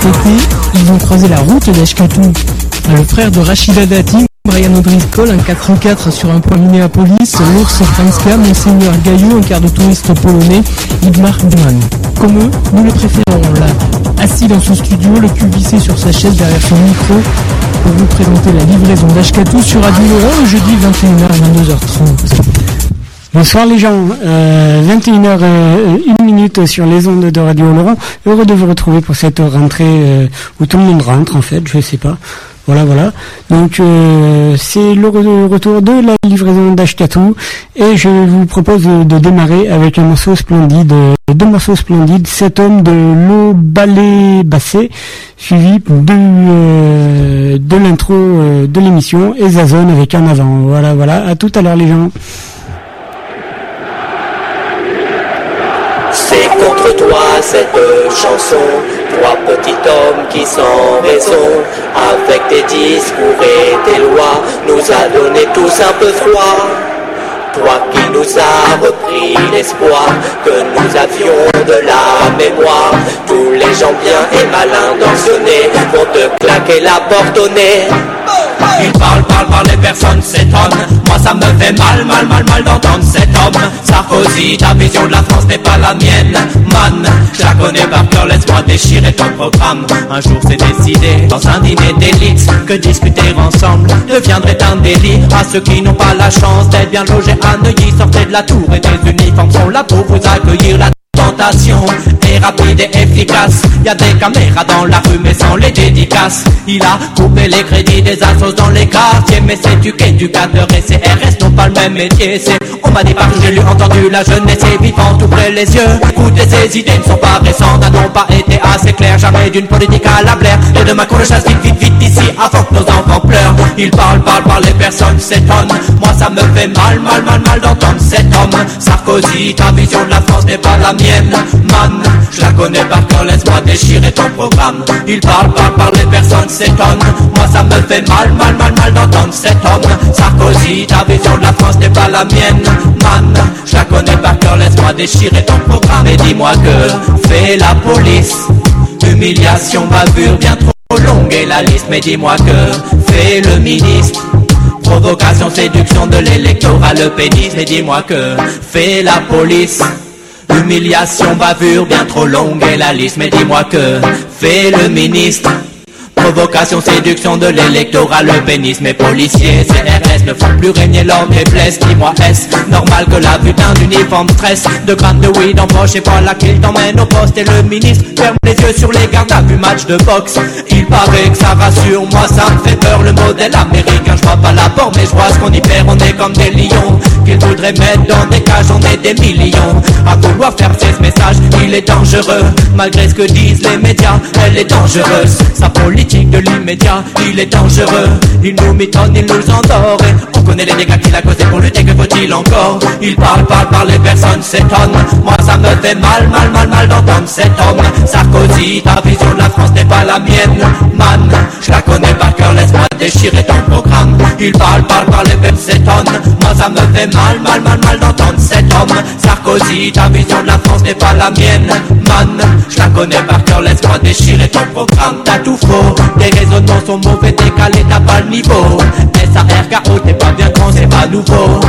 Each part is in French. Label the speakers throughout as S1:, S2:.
S1: Cet ils ont croisé la route d'Ashkatou. Le frère de Rachida Dati, Brian O'Driscoll, un 4x4 sur un point Minneapolis, l'ours Franska, Monseigneur Gaillot, un quart de touriste polonais, Idmar Duman. Comme eux, nous le préférons là, assis dans son studio, le cul vissé sur sa chaise derrière son micro, pour vous présenter la livraison d'Ashkatou sur Radio Laurent le jeudi 21h à 22h30.
S2: Bonsoir les gens, 21h euh, 1 minute sur les ondes de Radio Laurent. Heureux de vous retrouver pour cette rentrée euh, où tout le monde rentre en fait, je sais pas. Voilà, voilà. Donc euh, c'est le retour de la livraison d'Ashkatou et je vous propose de démarrer avec un morceau splendide, deux morceaux splendides, cet homme de l'eau ballet bassé, suivi de, de l'intro de l'émission et Zazone avec un avant. Voilà, voilà. À tout à l'heure les gens.
S3: C'est contre toi cette chanson, trois petits hommes qui sans raison, avec tes discours et tes lois, nous a donné tous un peu froid. Toi qui nous as repris l'espoir que nous avions de la mémoire, tous les gens bien et malins d'Ancionné vont te claquer la porte au nez.
S4: Il parle, parle, parle, les personnes s'étonnent. Ça me fait mal, mal, mal, mal d'entendre cet homme. Sarkozy, ta vision de la France n'est pas la mienne. Man, je la connais par cœur, laisse-moi déchirer ton programme. Un jour c'est décidé, dans un dîner d'élite, que discuter ensemble deviendrait un délit. À ceux qui n'ont pas la chance d'être bien logés à Neuilly, sortez de la tour et des uniformes sont là pour vous accueillir. La tentation est rapide et efficace. Y a des caméras dans la rue mais sans les dédicaces. Il a coupé les crédits des assos dans les quartiers. Mais c'est du qu'éducateur et CRS n'ont pas le même métier. C'est, on m'a dit partout, j'ai lu, entendu la jeunesse est vivante, ouvrez les yeux. Écoutez, ces idées ne sont pas récentes, n'ont pas été assez claires. Jamais d'une politique à la blaire. Et de ma cour, chasse vite, vite, vite ici avant que nos enfants Il parle, parle, parle, les personnes s'étonnent. Moi ça me fait mal, mal, mal, mal d'entendre cet homme. Sarkozy, ta vision de la France n'est pas la mienne. Man, je la connais par cœur, laisse-moi déchirer ton programme. Il parle, parle, parle, les personnes s'étonnent. Moi ça me fait mal, mal, mal, mal d'entendre cet homme. Sarkozy, ta vision de la France n'est pas la mienne. Man, je la connais par cœur, laisse-moi déchirer ton programme. Et dis-moi que fait la police? Humiliation, bavure, bien trop longue et la liste. Mais dis-moi que fait le ministre? Provocation, séduction de l'électorat, le pénis. Mais dis-moi que fait la police? Humiliation, bavure, bien trop longue et la liste. Mais dis-moi que fait le ministre? Provocation, séduction de l'électorat, le pénis, mes policiers, CRS ne font plus régner l'homme et blesse. Dis-moi, est-ce normal que la putain d'uniforme stresse De grammes de weed en poche et voilà qu'il t'emmène au poste et le ministre ferme les yeux sur les gardes à vue match de boxe. Il paraît que ça rassure, moi ça me fait peur le modèle américain. Je vois pas la porte mais je vois ce qu'on y perd, on est comme des lions. Qu'ils voudraient mettre dans des cages, on est des millions. À vouloir faire ce message, il est dangereux. Malgré ce que disent les médias, elle est dangereuse. Sa politique de l'immédiat, il est dangereux. Il nous mitonne, il nous endort. Et on connaît les dégâts qu'il a causés pour lutter, que faut-il encore? Il parle, parle, parle, les personnes s'étonnent. Moi ça me fait mal, mal, mal, mal d'entendre cet homme. Sarkozy, ta vision de la France n'est pas la mienne. Man, je la connais par cœur, laisse-moi déchirer ton programme. Il parle, parle, parle, les personnes s'étonnent. Moi ça me fait mal, mal, mal, mal d'entendre cet homme. Sarkozy, ta vision de la France n'est pas laisse-moi déchirer ton programme. T'as tout faux. Tes raisonnements sont mauvais, décalés, t'as pas le niveau. SARKO, t'es pas bien grand, c'est pas nouveau.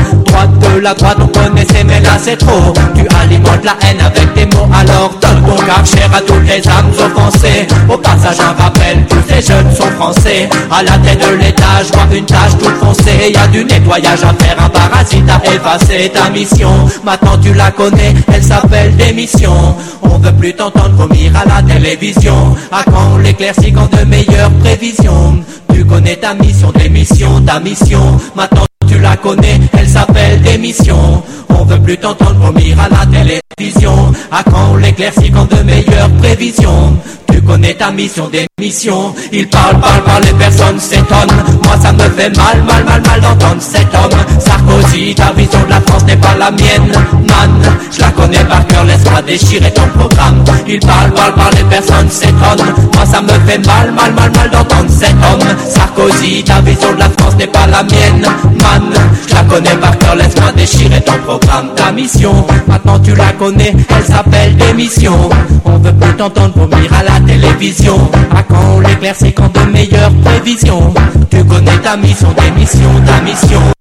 S4: La droite, on connaissait, mais là c'est trop. Tu alimentes la haine avec tes mots, alors donne ton cap cher à toutes les âmes offensées. Au passage, un rappel, tous ces jeunes sont français. À la tête de l'étage, vois une tâche toute foncée. Y a du nettoyage à faire, un parasite à effacer. Ta mission, maintenant tu la connais, elle s'appelle démission. On veut plus t'entendre vomir à la télévision. À quand l'éclaircie, quand de meilleures prévisions? Tu connais ta mission, démission, ta mission. Maintenant la connais, elle s'appelle démission. On veut plus t'entendre vomir à la télévision. À quand l'éclaircit quand de meilleures prévisions? Tu connais ta mission, démission. Il parle, parle, parle, les personnes s'étonnent. Moi ça me fait mal, mal, mal, mal d'entendre cet homme. Sarkozy, ta vision de la France n'est pas la mienne. Man, je la connais par cœur, laisse-moi déchirer ton programme. Il parle, parle, parle, les personnes s'étonnent. Moi
S5: ça me fait mal, mal, mal, mal d'entendre cet homme. Sarkozy, ta vision de la France n'est pas la mienne. Man, je la connais par cœur, laisse-moi déchirer ton programme, ta mission. Maintenant tu la connais, elle s'appelle démission. On veut plus t'entendre vomir à la télévision. À quand l'éclaircit, quand de meilleures prévisions? Tu connais ta mission, démission, ta mission.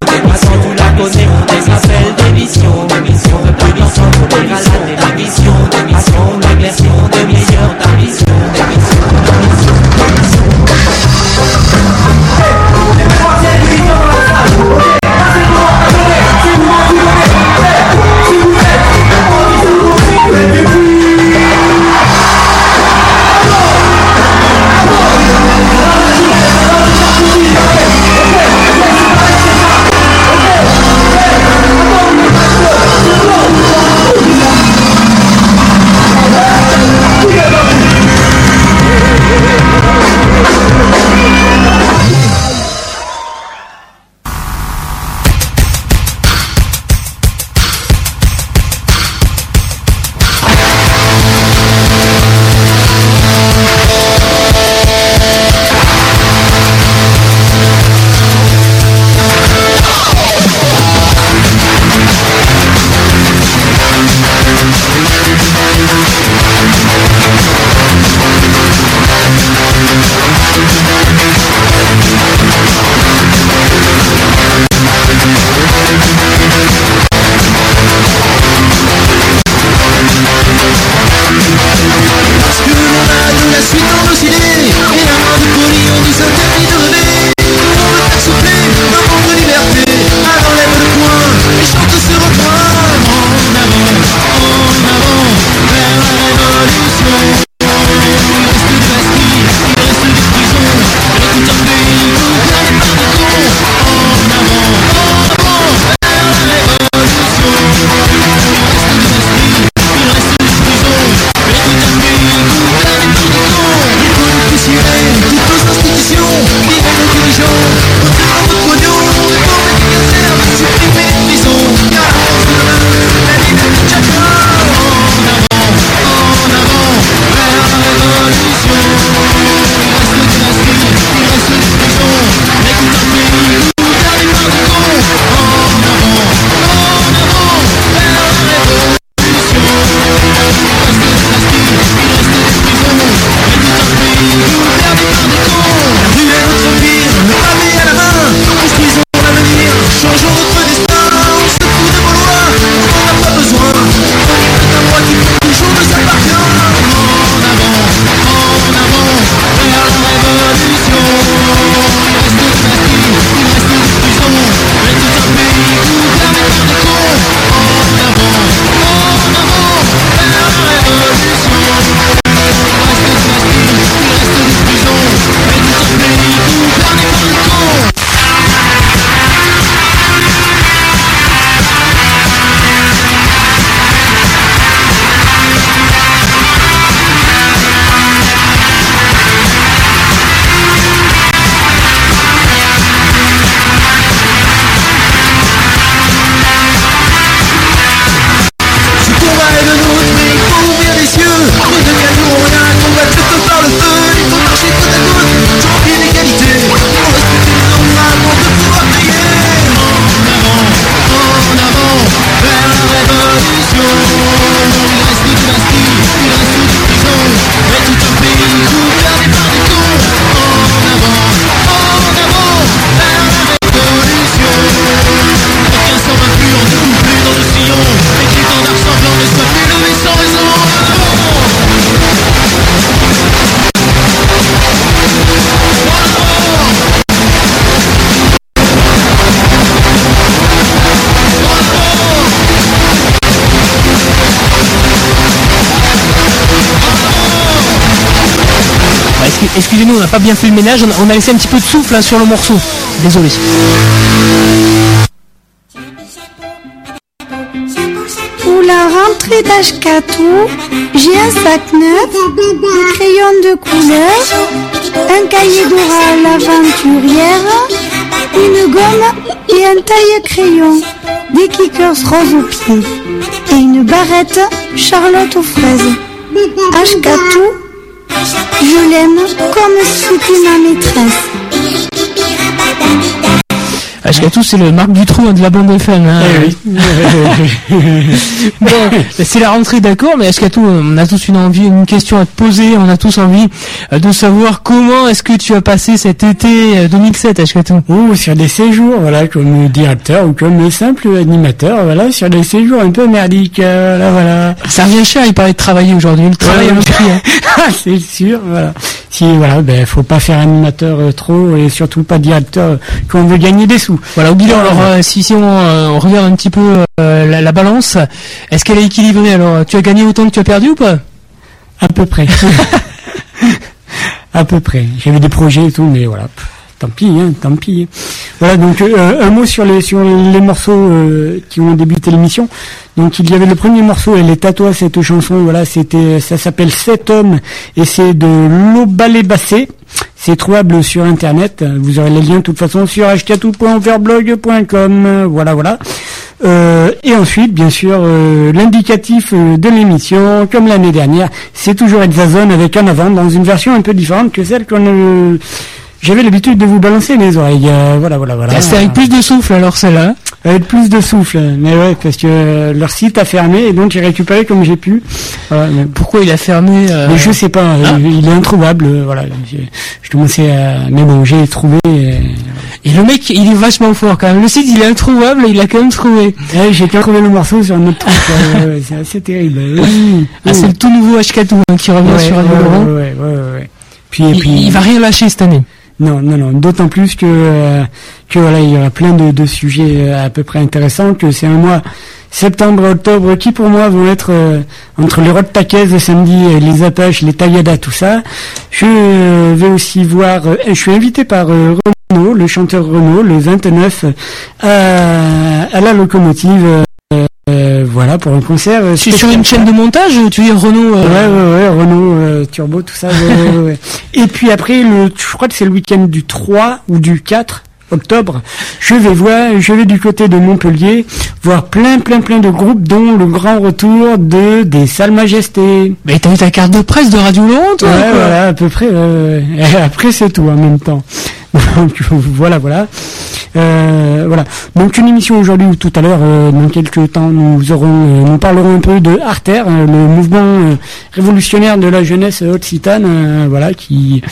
S1: excusez-nous, on n'a pas bien fait le ménage, on a laissé un petit peu de souffle hein, sur le morceau. Désolé.
S6: Pour la rentrée d'Ashkatou, j'ai un sac neuf, des crayons de couleur, un cahier d'oral aventurière, une gomme et un taille-crayon, des kickers roses aux pieds et une barrette Charlotte aux fraises. Ashkatou je l'aime comme si c'était ma maîtresse.
S1: Ashkatou, c'est le Marc Dutroux hein, de la bande FM. Hein.
S2: Eh oui.
S1: Bon, c'est la rentrée, d'accord, mais Ashkatou, on a tous une envie, une question à te poser, on a tous envie euh, de savoir comment est-ce que tu as passé cet été euh, 2007, Ashkatou.
S2: Ou sur des séjours, voilà, comme directeur ou comme simple animateur, voilà, sur des séjours un peu merdiques, euh, voilà, voilà.
S1: Ça revient cher, il paraît de travailler aujourd'hui, le travail un prix. hein.
S2: Ah, c'est sûr, voilà. Si, voilà, ben, faut pas faire animateur euh, trop et surtout pas directeur euh, quand on veut gagner des sous.
S1: Voilà, au bilan, alors, euh, si, si on, euh, on regarde un petit peu euh, la, la balance, est-ce qu'elle est équilibrée Alors, tu as gagné autant que tu as perdu ou pas?
S2: À peu près. à peu près. J'avais des projets et tout, mais voilà. pff, Tant pis, hein, tant pis. Voilà, donc un mot sur les sur les morceaux qui ont débuté l'émission. Donc il y avait le premier morceau, elle est toi cette chanson. Voilà, c'était ça s'appelle Sept hommes et c'est de l'Obalé Bassé. C'est trouvable sur internet. Vous aurez les liens de toute façon sur hkatou.overblog.com. Voilà, voilà. Euh, et ensuite, bien sûr, euh, l'indicatif euh, de l'émission, comme l'année dernière, c'est toujours Zone avec un avant dans une version un peu différente que celle qu'on j'avais l'habitude de vous balancer les oreilles. Voilà, voilà, voilà.
S1: C'est avec plus de souffle alors celle-là.
S2: Avec plus de souffle, mais ouais, parce que euh, leur site a fermé et donc j'ai récupéré comme j'ai pu. Voilà, mais,
S1: Pourquoi il a fermé euh,
S2: mais je sais pas, euh,
S1: Ah.
S2: il est introuvable. euh, Voilà, je commençais à, mais bon, j'ai trouvé.
S1: Et le mec, il est vachement fort quand même. Le site, il est introuvable, il a quand même trouvé.
S2: ouais, j'ai qu'à trouver le morceau sur un autre truc. ouais, ouais, c'est assez terrible. Oui,
S1: Ah,
S2: oui.
S1: c'est le tout nouveau Ashkatou hein, qui revient
S2: Ouais,
S1: sur Radio
S2: ouais, ouais, ouais, ouais, ouais. Puis, et
S1: Il,
S2: puis,
S1: il va rien lâcher cette année.
S2: Non, non, non. D'autant plus que euh, que voilà, il y aura plein de, de sujets euh, à peu près intéressants. Que c'est un mois septembre, octobre, qui pour moi vont être euh, entre les rods taquaises le samedi, les apaches, les tailladas, tout ça. Je euh, vais aussi voir. euh, je suis invité par euh, Renaud, le chanteur Renaud, le 29 à, à la locomotive. euh, voilà pour un concert.
S1: Tu es sur une chaîne de montage tu es Renault
S2: Ouais, ouais, ouais, Renault, euh, Turbo, tout ça. ouais, ouais, ouais. Et puis après, le, je crois que c'est le week-end du 3 ou du 4 octobre. Je vais voir, je vais du côté de Montpellier voir plein, plein, plein de groupes, dont le grand retour de des Salles Majestés.
S1: Mais t'as eu ta carte de presse de Radio Laurent, toi
S2: Ouais, voilà, à peu près. euh, et après, c'est tout en même temps. Donc voilà, voilà. Euh, voilà. Donc une émission aujourd'hui ou tout à l'heure, euh, dans quelques temps, nous aurons, euh, nous parlerons un peu de Arter, euh, le mouvement euh, révolutionnaire de la jeunesse occitane, euh, voilà, qui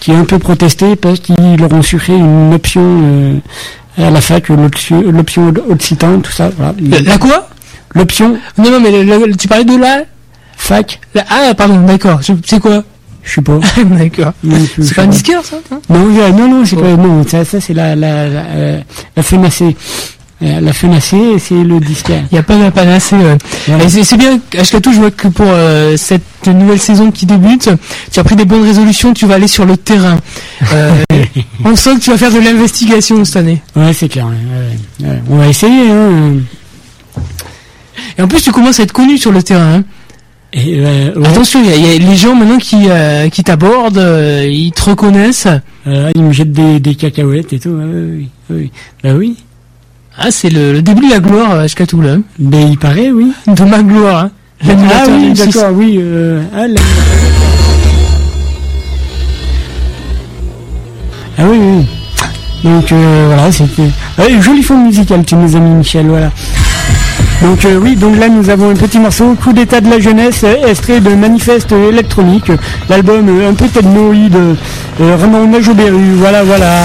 S2: qui est un peu protesté parce qu'ils leur ont sucré une option euh, à la fac, l'option occitane, tout ça. Voilà.
S1: La, la quoi?
S2: L'option
S1: Non, non, mais le- le- tu parlais de la,
S2: fac,
S1: la- Ah, pardon, d'accord. C'est quoi?
S2: Je sais pas.
S1: D'accord.
S2: Je
S1: C'est pas un disqueur, ça hein
S2: Non, non, non, c'est
S1: Oh.
S2: pas, non, ça, ça c'est la, la, la, euh, la. Euh, la c'est le disquaire.
S1: Il n'y a pas de panacée. ouais.
S2: Voilà.
S1: C'est bien, Ashkatou, je vois que pour euh, cette nouvelle saison qui débute, tu as pris des bonnes résolutions, tu vas aller sur le terrain. Euh, on sent que tu vas faire de l'investigation cette année.
S2: Ouais, c'est clair. ouais, ouais, ouais. On va essayer. Hein.
S1: Et en plus, tu commences à être connu sur le terrain. hein.
S2: Et, euh, ouais,
S1: Attention, il y, y a les gens maintenant qui, euh, qui t'abordent, euh, ils te reconnaissent.
S2: euh, ils me jettent des, des cacahuètes et tout. ouais, oui, oui. Bah oui.
S1: Ah, c'est le, le début de la gloire, euh, Ashkatou, là.
S2: Ben il paraît, oui.
S1: De ma gloire, hein.
S2: Ah oui,
S1: du M6.
S2: d'accord, oui. Euh, ah, la- ah oui, oui. Donc euh, voilà, c'était ouais, joli fond musical, tu nous as mis Michel, voilà. Donc euh, oui, donc là nous avons un petit morceau, coup d'état de la jeunesse, euh, extrait de Manifeste électronique, l'album euh, un peu technoïde, euh, vraiment hommage au Beru, voilà, voilà.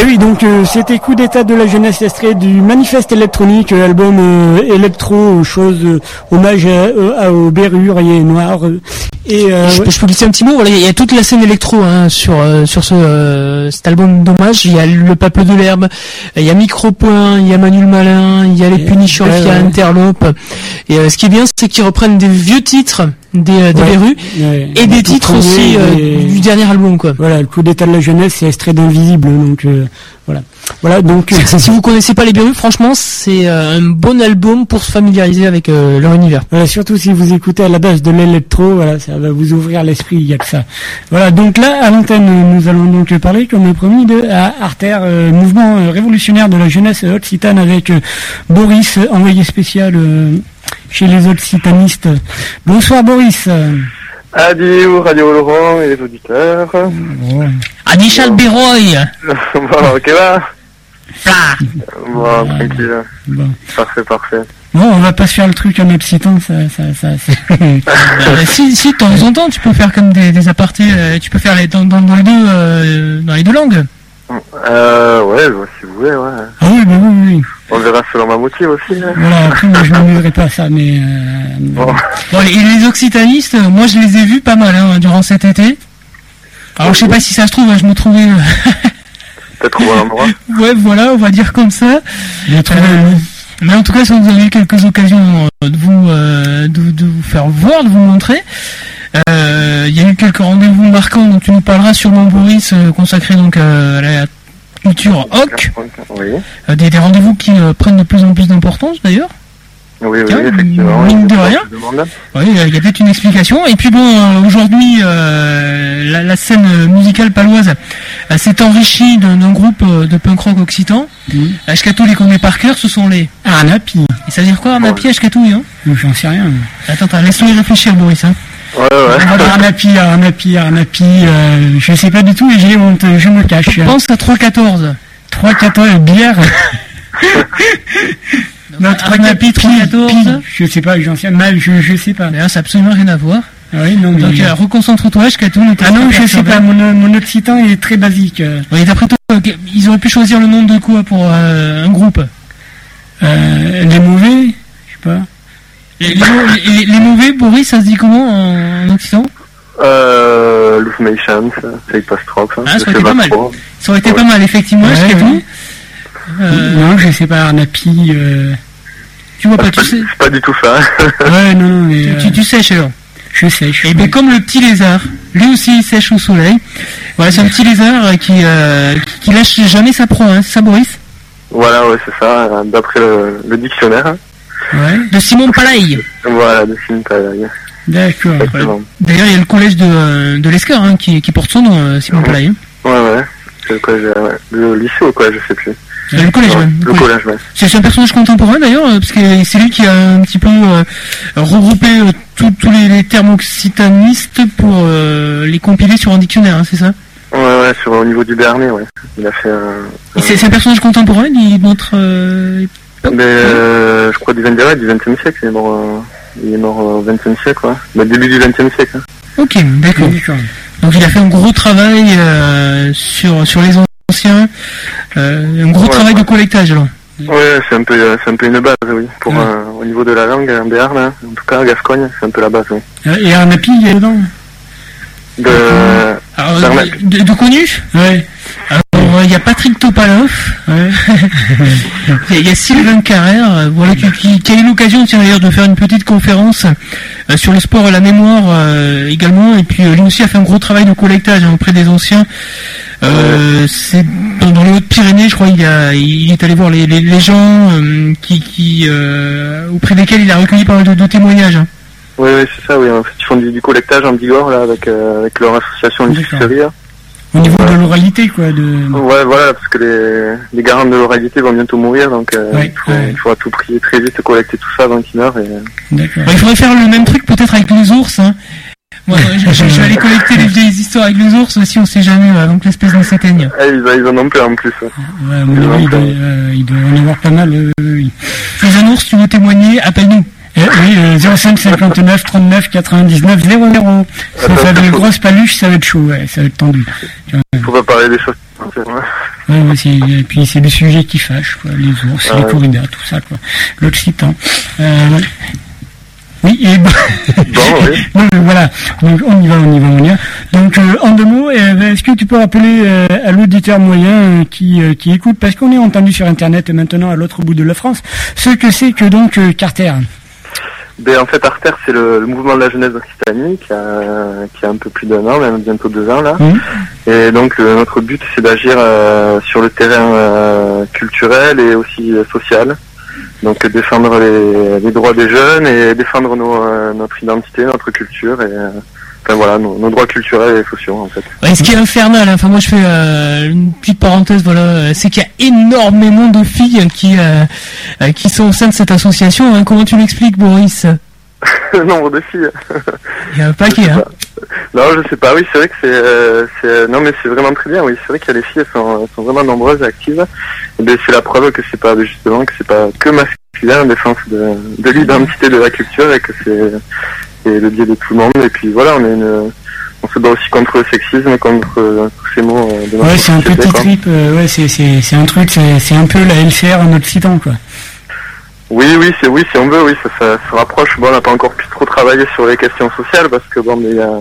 S2: Et oui, donc euh, c'était Coup d'état de la jeunesse extrait du manifeste électronique, euh, album euh, électro, chose euh, hommage à, euh, à- aux Berruriers Noirs. euh, Et euh,
S1: Je,
S2: ouais.
S1: peux- je peux glisser un petit mot. Voilà, il y a toute la scène électro hein, sur euh, sur ce euh, cet album d'hommage. Il y a le peuple de l'herbe, il y a Micropoint, il y a Manuel Malin, il y a les
S2: Et-
S1: Punichers,
S2: ouais,
S1: il y a. Interlope. Et euh, ce qui est bien, c'est qu'ils reprennent des vieux titres des euh, des
S2: Ouais.
S1: Et des titres aussi euh, du dernier album quoi.
S2: Voilà, le coup d'état de la jeunesse, c'est extrait d'Invisible, donc euh, voilà. Voilà, donc euh,
S1: Si vous connaissez pas les Berus, franchement, c'est euh, un bon album pour se familiariser avec euh, leur univers.
S2: Voilà, surtout si vous écoutez à la base de l'électro, voilà, ça va vous ouvrir l'esprit, il y a que ça. Voilà, donc là, à l'antenne, nous allons donc parler, comme promis, de à Arter, euh, mouvement révolutionnaire de la jeunesse occitane avec euh, Boris, envoyé spécial euh, chez les occitanistes. Bonsoir Boris.
S7: Adieu Radio Laurent et les auditeurs.
S2: Bon,
S1: Adichal Beroy
S7: bon, ok là Bon, tranquille.
S2: bon.
S7: Parfait, parfait.
S2: Bon, on va pas se faire le truc en occitan, ça, ça, ça,
S1: Euh, si, si, de temps en temps, tu peux faire comme des, des apartés, euh, tu peux faire les, dans, dans, dans les deux, euh, dans les deux langues.
S7: Euh, ouais, bah, si vous voulez, ouais.
S2: Ah oui, bah oui, oui.
S7: On verra selon ma motive aussi. hein.
S2: Voilà, après, moi, je m'amuserai pas à ça, mais... Euh,
S7: Bon,
S1: Bon, les, les occitanistes, euh, moi je les ai vus pas mal hein, durant cet été. Alors je sais pas si ça se trouve, je me trouvais... euh,
S7: peut-être au bon endroit.
S1: ouais, voilà, on va dire comme ça.
S2: trouvé
S1: Euh,
S2: un-
S1: mais en tout cas, si vous avez eu quelques occasions de vous, euh, de, de vous faire voir, de vous montrer, euh, il y a eu quelques rendez-vous marquants dont tu nous parleras sûrement, Boris, consacrés donc à la culture hoc.
S7: Oui,
S1: Euh, des, des rendez-vous qui euh, prennent de plus en plus d'importance d'ailleurs.
S7: oui, oui, effectivement.
S1: mine de rien. Oui, il y a- peut-être une explication. Et puis bon, euh, aujourd'hui, euh, la, la scène musicale paloise euh, s'est enrichie d'un groupe de punk rock occitan.
S2: Mhm.
S1: Ashkatou les connaît par cœur, ce sont les...
S2: Arnapi.
S1: Et ça veut dire quoi, Arnapi, Ashkatou hein
S2: J'en sais rien.
S1: Attends, attends, laisse-moi y réfléchir, Boris. Hein.
S7: Ouais, ouais.
S2: On va dire Arnapi, Arnapi, Arnapi, euh, je sais pas du tout et j'ai honte, je me cache.
S1: Je pense à 3-14.
S2: 3, 14, bière. Non,
S1: Arnapi, 3-14.
S2: Je sais pas, j'en sais mal, je, je sais pas.
S1: D'ailleurs, ça n'a absolument rien à voir.
S2: Ah oui, non, mais...
S1: Donc, euh, reconcentre-toi, ne te
S2: ah non, je sais pas, mon, mon occitan est très basique. Euh,
S1: Oui, d'après toi, euh, ils auraient pu choisir le nom de quoi pour euh, un groupe?
S2: Euh, les mauvais, je sais pas.
S1: Les, les mau- les- les mauvais, Boris, ça se dit comment en, en occitan
S7: Euh, Loose Mations, c'est pas trop, ça.
S1: Ah, ça
S7: Je
S1: aurait été pas mal. Ça aurait été
S7: Ouais.
S1: pas mal, effectivement,
S2: Ouais,
S1: Ashkatou.
S2: ouais.
S1: Euh,
S2: Non, je sais pas, Arnapi. Euh...
S1: tu vois pas, tu
S7: pas,
S1: sais,
S7: c'est pas du tout ça.
S2: Ouais, non, non, mais...
S1: tu,
S2: euh,
S1: tu, tu sèches alors.
S2: Je sais, je
S1: Et bien comme le petit lézard, lui aussi il sèche au soleil. Voilà, c'est un petit lézard euh, qui, euh, qui, qui lâche jamais sa proie, hein, c'est ça Boris?
S7: Voilà, ouais, c'est ça, euh, d'après le, le dictionnaire.
S2: Ouais,
S1: De Simon Palaille.
S7: Voilà, de film pareil.
S2: d'accord.
S1: D'ailleurs il y a le collège de, de l'Escar hein, qui, qui porte son nom, euh, Simon
S7: Ouais.
S1: Palaille.
S7: Ouais, ouais. C'est le collège, euh. Le lycée ou quoi, je sais plus.
S1: Le collège,
S7: Ouais,
S1: ouais, le collège.
S7: ouais.
S1: C'est un personnage contemporain d'ailleurs, euh, parce que c'est lui qui a un petit peu euh, regroupé euh, tous les, les termes occitanistes pour euh, les compiler sur un dictionnaire, hein, c'est ça?
S7: Ouais, ouais, sur, au niveau du Béarnais, ouais. Il a fait un...
S1: Et c'est un personnage contemporain, il est euh,
S7: Mais, euh, je crois du 20 ouais, du 20e siècle, il est mort, euh, il est mort au 20e siècle, ouais. Bah, début du 20e siècle. hein.
S1: Ok, d'accord. Donc il a fait un gros travail euh, sur sur les anciens, euh, un gros
S7: Ouais,
S1: travail
S7: ouais.
S1: de collectage alors.
S7: Ouais, c'est un peu, euh, c'est un peu une base, oui. Pour,
S2: Ouais.
S7: euh, au niveau de la langue, en Béarn, hein. en tout cas, Gascogne, c'est un peu la base, oui.
S2: Euh, Et Arnapi, il y a dedans
S7: De,
S1: Alors,
S7: Permet-
S1: de, de connus
S2: Ouais,
S1: Alors euh, il y a Patrick Topalov,
S2: ouais.
S1: il y a, il y a Sylvain Carrère, euh, voilà qui, qui, qui a eu l'occasion d'ailleurs de faire une petite conférence euh, sur le sport et la mémoire euh, également, et puis euh, lui aussi a fait un gros travail de collectage hein, auprès des anciens. Euh, c'est dans, dans les Hautes-Pyrénées, je crois, il, a, il est allé voir les, les, les gens euh, qui, qui euh, auprès desquels il a recueilli pas mal de, de témoignages. hein.
S7: Oui, oui, c'est ça, oui. En fait, ils font du, du collectage en Bigorre, là, avec, euh, avec leur association
S2: D'accord. Au niveau de l'oralité, quoi, de...
S7: Ouais, voilà, parce que les, les garants de l'oralité vont bientôt mourir, donc euh,
S2: Ouais,
S7: il, faut,
S2: ouais.
S7: il faut à tout prix très vite collecter tout ça avant qu'ils meurent. Et... euh,
S2: D'accord.
S1: Bon, il faudrait faire le même truc peut-être avec les ours. Hein. Moi, je, vais aller collecter les vieilles histoires avec les ours aussi, on sait jamais euh, avant que l'espèce ne s'éteigne.
S7: Ah, ils, ils en ont plein en plus. ouais.
S2: Ouais, à mon avis, il doit, euh, il doit y en avoir pas mal, euh, oui.
S1: Les un ours, tu veux témoigner, appelle-nous.
S2: Eh, oui, euh, 05 59 39 99 00. Ça, ça va être une grosse paluche, ça va être chaud, ouais, ça va être tendu.
S7: Il faut pas parler des choses. Ouais.
S2: Ouais, et puis c'est des sujets qui fâchent, quoi, les ours,
S7: Ah
S2: les
S7: ouais.
S2: corridas, tout ça, quoi. L'occitan. Euh, oui, et bon,
S7: Bon, oui.
S2: voilà. Donc on y va, on y va, on y va. Donc euh, en deux mots, euh, est-ce que tu peux rappeler euh, à l'auditeur moyen qui, qui écoute, parce qu'on est entendu sur Internet maintenant à l'autre bout de la France, ce que c'est que donc Carter?
S7: Ben, en fait, Arter, c'est le, le mouvement de la jeunesse d'Occitanie qui a, qui a un peu plus d'un an, même bientôt deux ans là.
S2: Mhm.
S7: Et donc, euh, notre but, c'est d'agir euh, sur le terrain euh, culturel et aussi euh, social. Donc, défendre les, les droits des jeunes et défendre nos, euh, notre identité, notre culture et euh, enfin voilà, nos, nos droits culturels et sociaux en fait.
S1: Ouais, ce qui est infernal, hein, enfin moi je fais euh, une petite parenthèse, voilà, c'est qu'il y a énormément de filles qui euh, euh, qui sont au sein de cette association. hein. Comment tu l'expliques, Boris
S7: le nombre de filles.
S1: Il y a un paquet, hein.
S7: pas. Non, je sais pas. Oui, c'est vrai que c'est, euh, non, mais c'est vraiment très bien. Oui, c'est vrai qu'il y a les filles, elles sont, elles sont vraiment nombreuses et actives. Et ben, c'est la preuve que c'est pas justement que c'est pas que masculin en défense de, de l'identité de la culture et que c'est, c'est le biais de tout le monde. Et puis voilà, on est une, on se bat aussi contre le sexisme, contre euh, tous ces mots euh, de
S2: Ouais, c'est un petit trip, euh, ouais, c'est, un truc, c'est, un peu la LCR en occitan, quoi.
S7: Oui, oui, c'est oui, si on veut, oui, ça, ça se rapproche. Bon, on n'a pas encore pu trop travailler sur les questions sociales parce que bon, mais a, là,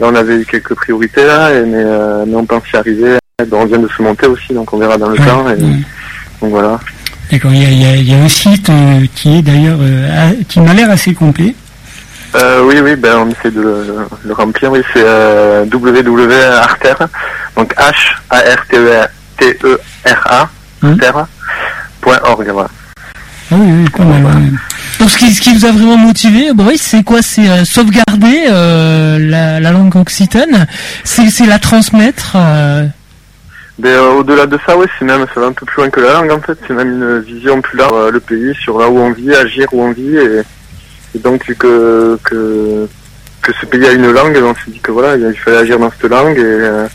S7: on avait eu quelques priorités là, et, mais, euh, mais on pense y arriver. Bon, on vient de se monter aussi, donc on verra dans le
S2: Ouais,
S7: temps. Et,
S2: ouais.
S7: Donc voilà.
S2: D'accord, il y a, y, a, il y a un site euh, qui est d'ailleurs, euh, qui m'a l'air assez complet.
S7: Euh, oui, oui, ben on essaie de le, le remplir. Oui, c'est euh, www.arter, donc H A R T E
S2: Mhm.
S7: arter.org. Voilà.
S2: Ah oui, oui, ouais.
S1: Donc ce qui, ce qui vous a vraiment motivé, Boris, c'est quoi? C'est euh, sauvegarder euh, la, la langue occitane, c'est c'est la transmettre. euh,
S7: Mais euh, au-delà de ça, oui, c'est même, ça va un peu plus loin que la langue en fait. C'est même une vision plus large, euh, le pays, sur là où on vit, agir où on vit. Et, et donc, vu que, que, que ce pays a une langue, on s'est dit que voilà, il fallait agir dans cette langue. Et, euh,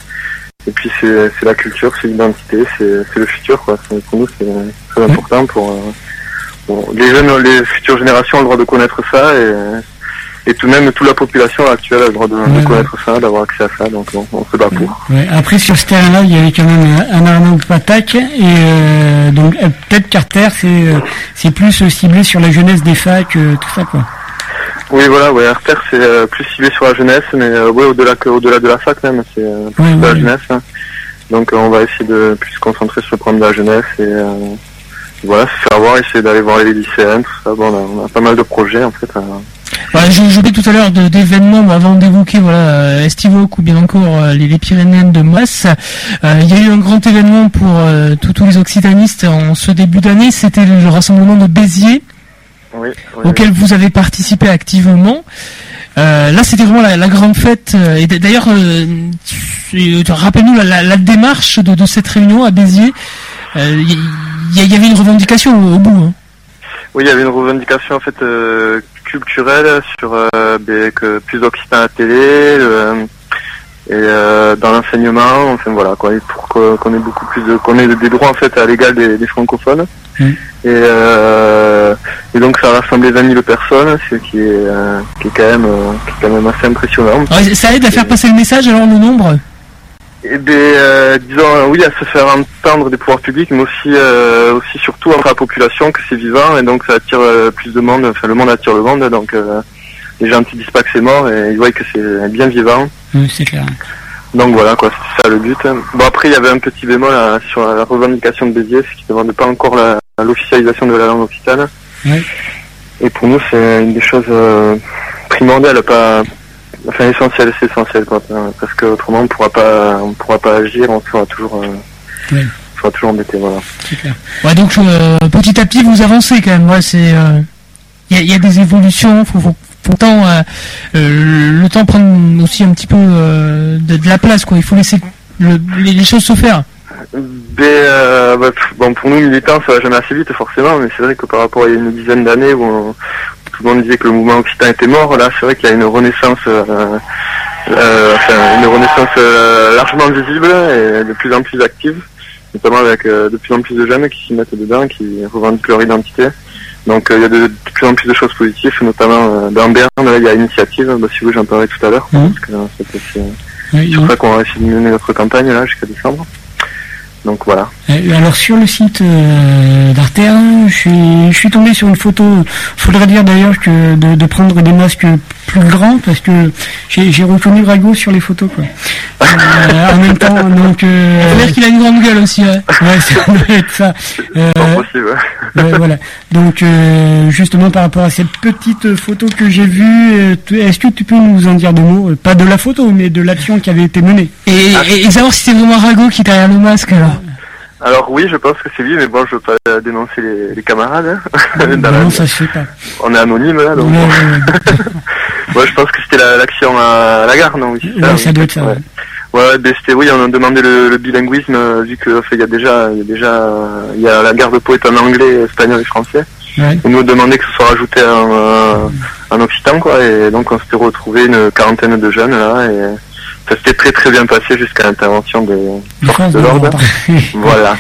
S7: et puis, c'est c'est la culture, c'est l'identité, c'est c'est le futur, quoi. Pour nous, c'est très important pour, euh, pour- les jeunes, les futures générations ont le droit de connaître ça. Et, et tout de même, toute la population actuelle a le droit de, de
S2: Ouais, ouais.
S7: connaître ça, d'avoir accès à ça. Donc, on, on se bat pour.
S2: Ouais, Après, sur ce terrain-là, il y avait quand même un Arnaud Patak, et euh, donc euh, peut-être Carter, c'est euh, c'est plus euh, ciblé sur la jeunesse des facs, euh, tout ça, quoi.
S7: Oui, voilà, ouais, Arter, c'est euh, plus ciblé sur la jeunesse, mais euh, ouais, au-delà que, au-delà de la fac même, c'est euh, plus de la jeunesse. hein. Donc, euh, on va essayer de plus se concentrer sur le problème de la jeunesse et euh, voilà, se faire voir, essayer d'aller voir les lycéens, tout ça. Bon, on a, on a pas mal de projets en fait.
S1: Voilà, je, je parlais tout à l'heure d'événements, avant d'évoquer voilà euh, Estivoque ou bien encore euh, les, les Pyrénéennes de Masse. euh, il y a eu un grand événement pour euh, tous- les occitanistes en ce début d'année, c'était le rassemblement de Béziers,
S7: Oui, oui,
S1: auquel vous avez participé activement. Euh, là, c'était vraiment la, la grande fête. Et d'ailleurs, rappelle-nous la, la- la démarche de, de cette réunion à Béziers. Il y, y- y avait une revendication au, au bout. hein.
S7: Oui, il y avait une revendication en fait euh, culturelle sur euh, ben, que plus d'occitan à la télé euh, et euh, dans l'enseignement, enfin voilà quoi, pour qu'on ait beaucoup plus de qu'on ait des droits en fait à l'égal des, des francophones.
S2: Mm.
S7: Et, euh, et donc ça a rassemblé 20 000 personnes, ce qui est, qui est quand même qui est quand même assez impressionnant.
S1: Ouais, ça aide à faire passer le message alors le nombre?
S7: Et ben, euh, disons, euh, oui, à se faire entendre des pouvoirs publics, mais aussi, euh, aussi surtout entre la population que c'est vivant, et donc ça attire euh, plus de monde, enfin le monde attire le monde, donc euh, les gens ne disent pas que c'est mort, et ils voient que c'est bien vivant.
S2: Oui, c'est clair.
S7: Donc voilà, quoi, c'est ça le but. Bon, après, il y avait un petit bémol là, sur la revendication de Béziers, qu'ils ne demandent pas encore la- l'officialisation de la langue occitane.
S2: Ouais.
S7: Et pour nous, c'est une des choses euh, primordiales, pas... Enfin, essentielles, c'est essentiel, quoi. Parce que autrement, on pourra pas, on pourra pas agir, on sera toujours, euh, on sera toujours embêté, voilà.
S2: Clair.
S1: Ouais, donc euh, petit à petit vous avancez quand même. Ouais, c'est il y, a, y a des évolutions. Faut, faut, faut le temps euh, euh, le temps prendre aussi un petit peu euh, de, de la place quoi. Il faut laisser le- les, les choses se faire.
S7: Ben, euh, bah, bon, pour nous militants, ça va jamais assez vite forcément, mais c'est vrai que par rapport à une dizaine d'années où, on- tout le monde disait que le mouvement occitan était mort, là, c'est vrai qu'il y a une renaissance, euh, euh, enfin, une renaissance euh, largement visible et de plus en plus active, notamment avec euh, de plus en plus de jeunes qui s'y mettent dedans, qui revendiquent leur identité. Donc euh, il y a de, de plus en plus de choses positives, notamment euh, dans Berne, là, il y a Initiative, bah, si vous j'en parlerai tout à l'heure,
S2: Mhm.
S7: parce que c'est-
S2: Oui, oui.
S7: ça qu'on va essayer de mener notre campagne là jusqu'à décembre. Donc voilà.
S2: Euh, alors sur le site euh, je suis, tombé sur une photo. Faudrait dire d'ailleurs que de prendre des masques plus grands parce que j'ai j'ai reconnu Rago sur les photos quoi. Euh, en même temps, donc. Euh,
S1: Ça veut dire qu'il a une grande gueule aussi, ouais.
S2: ouais, ça doit être ça. Euh,
S7: ouais.
S2: voilà. Donc euh, justement par rapport à cette petite photo que j'ai vue, euh, tu- est-ce que tu peux nous en dire deux mots Euh, Pas de la photo, mais de l'action qui avait été menée?
S1: Et, et, et savoir si c'est vraiment Rago qui est derrière le masque, alors.
S7: Alors oui, je pense que c'est lui, mais bon, je veux pas dénoncer les, les camarades. hein.
S2: Non, ça se fait pas.
S7: On est anonyme là, donc.
S2: Ouais, ouais, ouais.
S7: Ouais, je pense que c'était la- l'action à la gare, non oui, oui.
S2: ça doit être ça.
S7: Ouais.
S2: ouais.
S7: Ben, c'était oui, on a demandé le, le bilinguisme euh, vu que enfin, il y a déjà, il y a déjà, il y a la garde peau est en anglais, espagnol et français.
S2: Ouais.
S7: On nous demandait que ce soit rajouté en, euh, en occitan quoi, et donc on s'était retrouvé une quarantaine de jeunes là et ça s'était très très bien passé jusqu'à l'intervention des forces de l'ordre. Voilà.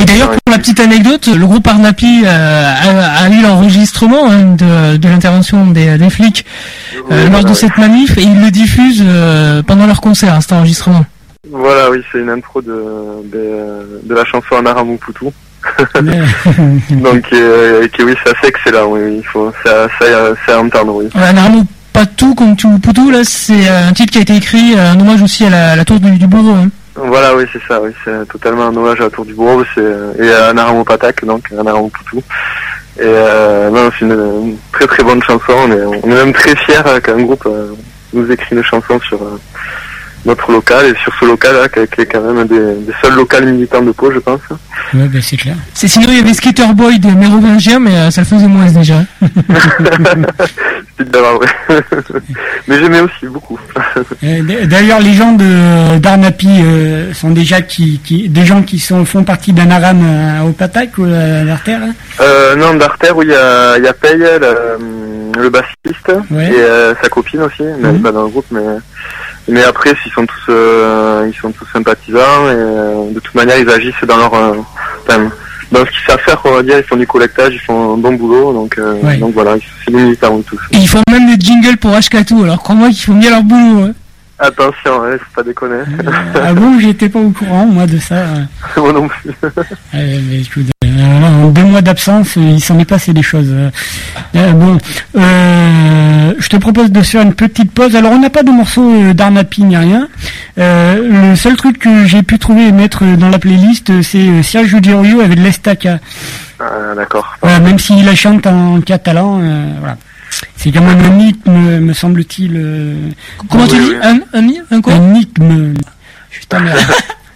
S1: Et d'ailleurs, pour la petite anecdote, le groupe Arnapi euh, a, a eu l'enregistrement hein, de, de l'intervention des, des flics euh, lors
S7: voilà,
S1: de cette manif et ils le diffusent euh, pendant leur concert, hein, cet enregistrement.
S7: Voilà, oui, c'est une intro de, de, de la chanson Anaramou Poutou. Donc, euh, oui, c'est assez excellent, oui, il faut, ça, ça, ça entendre, oui.
S1: Naramo Patou, comme tu Poutou, là, c'est euh, un titre qui a été écrit euh, en hommage aussi à la, à la tour du, du bourreau. Hein.
S7: Voilà, oui, c'est ça, oui, c'est totalement un hommage à la Tour du Bourreau, c'est, et à Anaramou Patak, donc, Anaramou Poutou. Et, euh, non, c'est une, une très très bonne chanson, on est, on est même très fiers euh, qu'un groupe euh, nous écrit une chanson sur euh, notre local, et sur ce local, là, qui est- qui est quand même des, des seuls locales militants de Pau, je pense.
S2: Ouais, ben, c'est clair.
S1: C'est sinon il y avait Skater Boy des Mérovingiens, mais euh, ça le faisait moins déjà.
S7: Mais j'aimais aussi beaucoup.
S2: Euh, D'ailleurs, les gens de d'Arnapi euh, sont déjà qui, qui, des gens qui sont font partie d'un aram euh, au Patak ou à l'Artère. hein?
S7: Euh, non, d'Artère, oui, il y a, y a Paye, le, euh, le bassiste,
S2: Ouais.
S7: et euh, sa copine aussi, mais elle
S2: Mhm.
S7: pas dans le groupe, mais, mais après, ils sont tous, euh, ils sont tous sympathisants, et euh, de toute manière, ils agissent dans leur, euh, enfin, dans ce qu'ils savent faire, on va dire, ils font du collectage, ils font un bon boulot, donc, euh,
S2: Ouais.
S7: donc voilà, ils- c'est des militants, oui, tous.
S1: Et ils font même des jingles pour HK2, alors crois-moi qu'ils font bien leur boulot. hein.
S7: Attention, hein, faut pas déconner.
S2: Euh, ah bon, j'étais pas au courant moi de ça. euh.
S7: Moi non plus.
S2: Euh, mais écoute, euh, là, en deux mois d'absence, euh, il s'en est passé des choses. euh. Euh, bon, euh, je te propose de faire une petite pause. Alors, on n'a pas de morceau euh, d'Arnapi ni rien. Euh, le seul truc que j'ai pu trouver et mettre dans la playlist, euh, c'est euh, Sergio Girorio avec l'Estaca.
S7: Ah, d'accord.
S2: Même s'il la chante en catalan, euh, voilà. C'est quand même un rythme, me semble-t-il. euh,
S1: Comment tu
S7: Oui,
S1: dis
S7: oui.
S1: un, un, un quoi?
S2: Un. Putain, merde.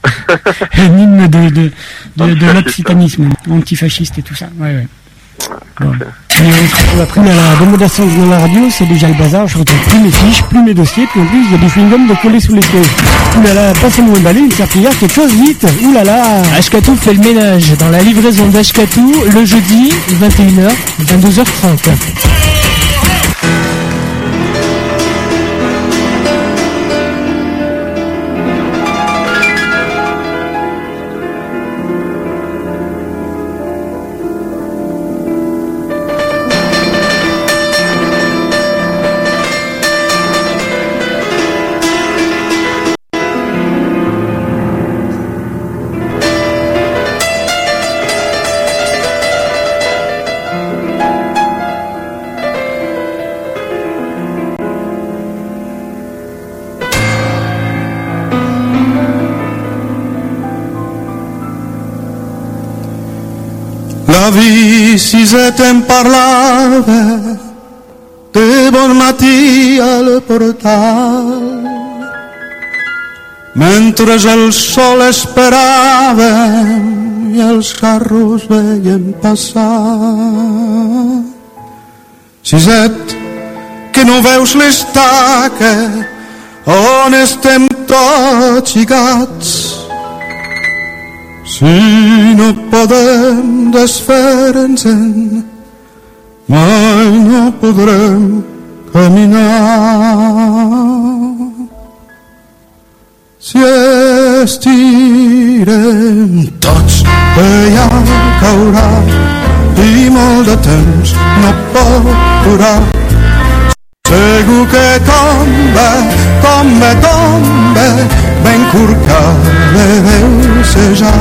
S2: un hymne de, de, de, de
S7: Antifasciste,
S2: l'occitanisme, antifasciste et tout ça. Ouais, ouais. Bon. Et on se retrouve après à la démodation de la radio, c'est déjà le bazar. Je retrouve plus mes fiches, plus mes dossiers, puis en plus il y a des chewing-gums de coller sous les sièges. Là, passez-moi un balai, une serpillière, quelque chose, vite là
S1: HK2 fait le ménage dans la livraison d'HK2 le jeudi 21h, 22h30.
S8: Si je te'n parlava, de bon matí al portal. Mentre el sol esperava i els carros veien passar. Siset, que no veus l'estaca on estem tots lligats si no podem desfer-nos-en, mai no podrem caminar. Si estirem tots, allà caurà i molt de temps no pot durar. Segur que tomba, tomba, tomba, ben curcada deu già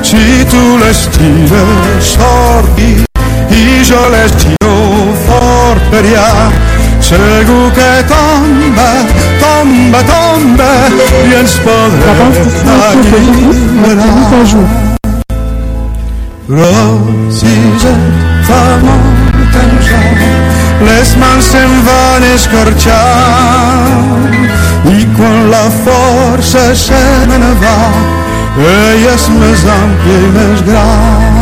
S8: se tu le stile sordi io le stio forteria segur che tomba tomba tomba bien spodre Rosise fa molt ja les mans se'n van escorxar. I quan la força se me va ella és més àmplia i més gran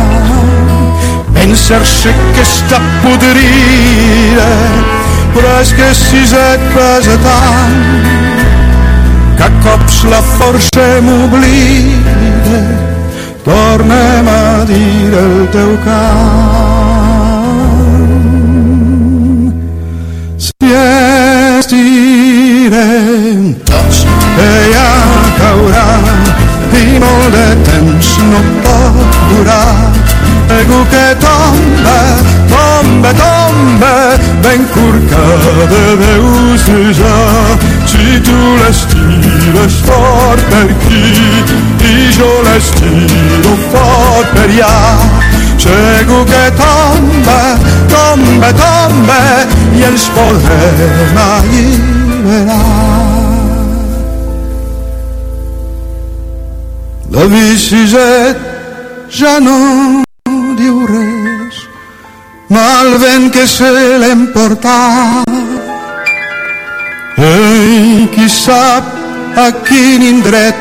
S8: pensar-se que està podrida però és que si et pesa tant que cops la força m'oblida tornem a dir el teu cant. Si estirem molt de temps no pot durar. Segur que tomba, tomba, tomba, ben curcada deus ja. Si tu l'estires fort per aquí i jo l'estiro fort per allà, segur que tomba, tomba, tomba i ens podrem alliberar. La bicicleta ja no diu res, mal vent que se portat. Ei, qui sap a quin indret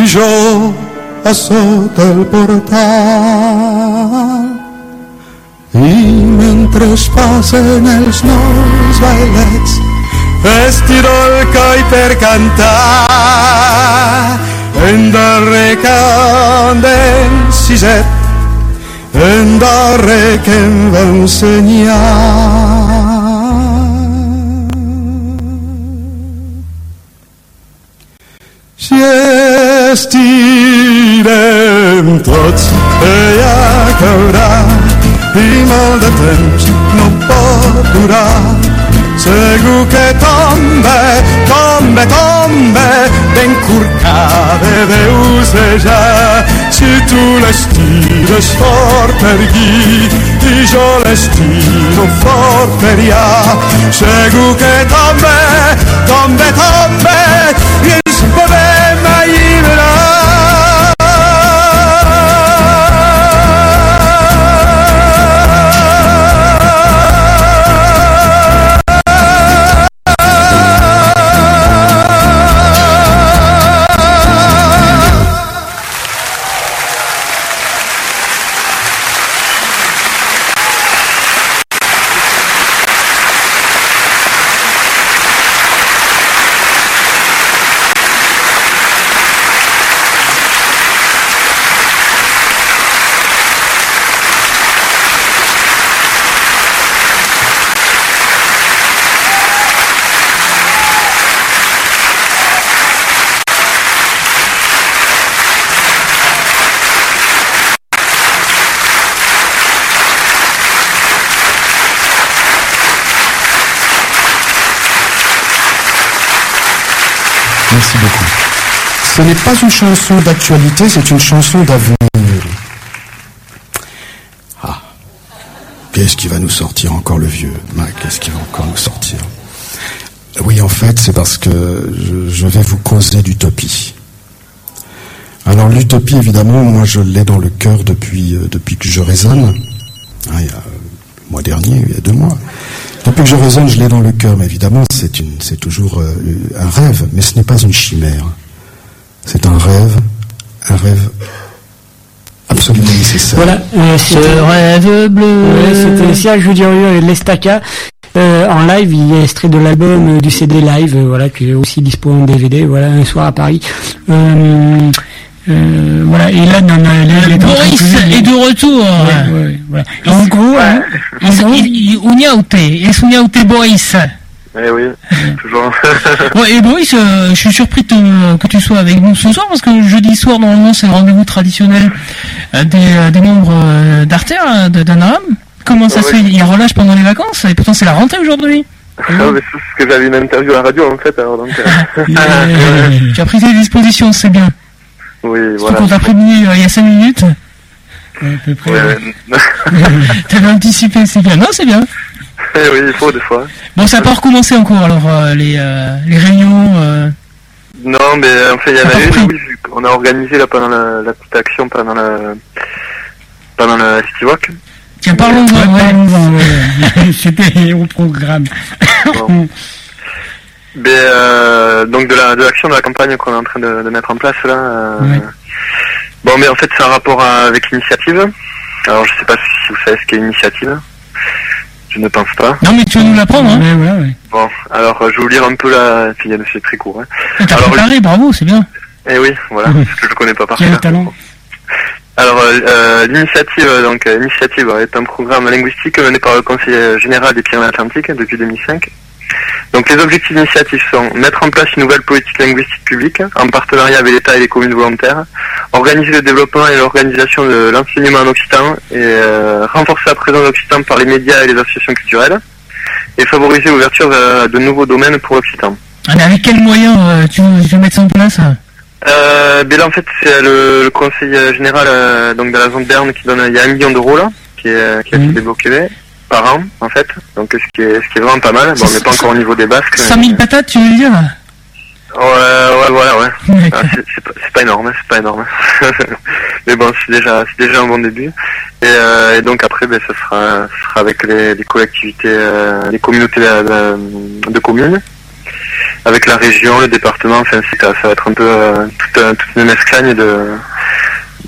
S8: i jo a sota el portal. I mentre es passen els nous bailets, estiro el coll per cantar. En darrer cant d'en siset, en darrer que em va ensenyar. Si estirem tots, ella caurà i molt de temps no pot durar. Segur que tomba, tomba, ben curcada deus ja. Si tu l'estires fort per aquí i jo l'estiro fort per allà, segur que tomba, tomba, tomba,
S9: pas une chanson d'actualité, c'est une chanson d'avenir. Ah. Qu'est-ce qui va nous sortir encore le vieux Qu'est-ce qui va encore nous sortir? Oui, en fait, c'est parce que je, vais vous causer d'utopie. Alors l'utopie, évidemment, moi je l'ai dans le cœur depuis, euh, depuis que je raisonne. Ah, il y a le mois dernier, il y a deux mois. Depuis que je raisonne, je l'ai dans le cœur, mais évidemment, c'est toujours euh, un rêve, mais ce n'est pas une chimère. C'est un rêve, un rêve absolument nécessaire.
S2: Voilà, euh,
S1: Ce rêve bleu.
S2: ouais, c'était Serge Durieux et l'Estaca. Euh, en live, il est extrait de l'album euh, du CD live, euh, voilà, qui est aussi dispo en DVD, voilà, un soir à Paris. Euh, euh, voilà, et là, la- là,
S1: Boris est de retour.
S2: Ouais, ouais, voilà. En gros, hein, en gros,
S1: Uniaute, es Uniaute Boris?
S7: Eh oui, toujours.
S1: Ouais, et Boris, euh, je suis surpris te- que tu sois avec nous ce soir parce que jeudi soir, normalement, c'est le rendez-vous traditionnel euh, des, euh, des membres euh, d'Arter, euh, de d'Anaram. Comment ça
S7: Ouais,
S1: se fait? Il relâche pendant les vacances et pourtant c'est la rentrée aujourd'hui.
S7: Ah, mais c'est parce que j'avais une interview à la radio en fait, alors donc. euh,
S1: Euh, tu as pris tes dispositions, c'est bien.
S7: oui, voilà.
S1: qu'on t'a prévenu euh, il y a 5 minutes.
S2: À peu près.
S7: Ouais.
S2: ouais.
S1: T'avais anticipé, c'est bien. Non, c'est bien.
S7: Eh oui, il faut des fois.
S1: Bon, ça n'a pas recommencé encore, alors, euh, les, euh, les réunions. euh,
S7: Non, mais en fait, il y en a une, oui, qu'on a organisé là pendant la, la petite action, pendant la, pendant la City Walk.
S1: Tiens, parlons-en,
S2: Ouais,
S1: ouais.
S2: C'était au programme.
S7: Bon. Mais, euh, donc de la de l'action de la campagne qu'on est en train de, de mettre en place là. euh,
S2: Ouais.
S7: Bon, mais en fait, c'est un rapport à- avec l'initiative. Alors, je sais pas si vous savez ce qu'est l'initiative. Je ne pense pas.
S1: Non, mais tu vas nous l'apprendre, hein.
S2: Ouais, ouais, ouais.
S7: Bon, alors euh, je vais vous lire un peu la. C'est très court. Hein.
S1: T'as
S7: Alors,
S1: préparé, bravo, c'est bien.
S7: Eh oui, voilà, parce que je connais pas par
S2: Quel
S7: cœur.
S2: talent.
S7: Alors, euh, euh, l'initiative, euh, donc, l'initiative euh, est un programme linguistique mené par le Conseil général des Pyrénées-Atlantiques depuis 2005. Donc, les objectifs d'initiative sont mettre en place une nouvelle politique linguistique publique en partenariat avec l'État et les communes volontaires, organiser le développement et l'organisation de l'enseignement en occitan et euh, renforcer la présence d'occitan par les médias et les associations culturelles et favoriser l'ouverture de nouveaux domaines pour l'occitan.
S1: Mais avec quels moyens euh, tu, veux, tu veux mettre ça en place hein?
S7: Euh, ben là, en fait, c'est le, le conseil euh, général donc de la zone Berne qui donne, il y a un million d'euros là, qui, est, qui a été débloqué par an, en fait. Donc, ce qui est, ce qui est vraiment pas mal. Bon, on n'est pas encore au niveau des Basques.
S1: 100 000 patates, tu veux dire
S7: Ouais, ouais, voilà, ouais. Ah, c'est pas, énorme, c'est pas énorme. Mais bon, c'est déjà, déjà un bon début. Et, euh, et donc après, ben, ça sera, ça sera avec les, les collectivités, euh, les communautés de, de- communes, avec la région, le département. Enfin, c'est- ça, ça va être un peu euh, toute, un- toute une escagne de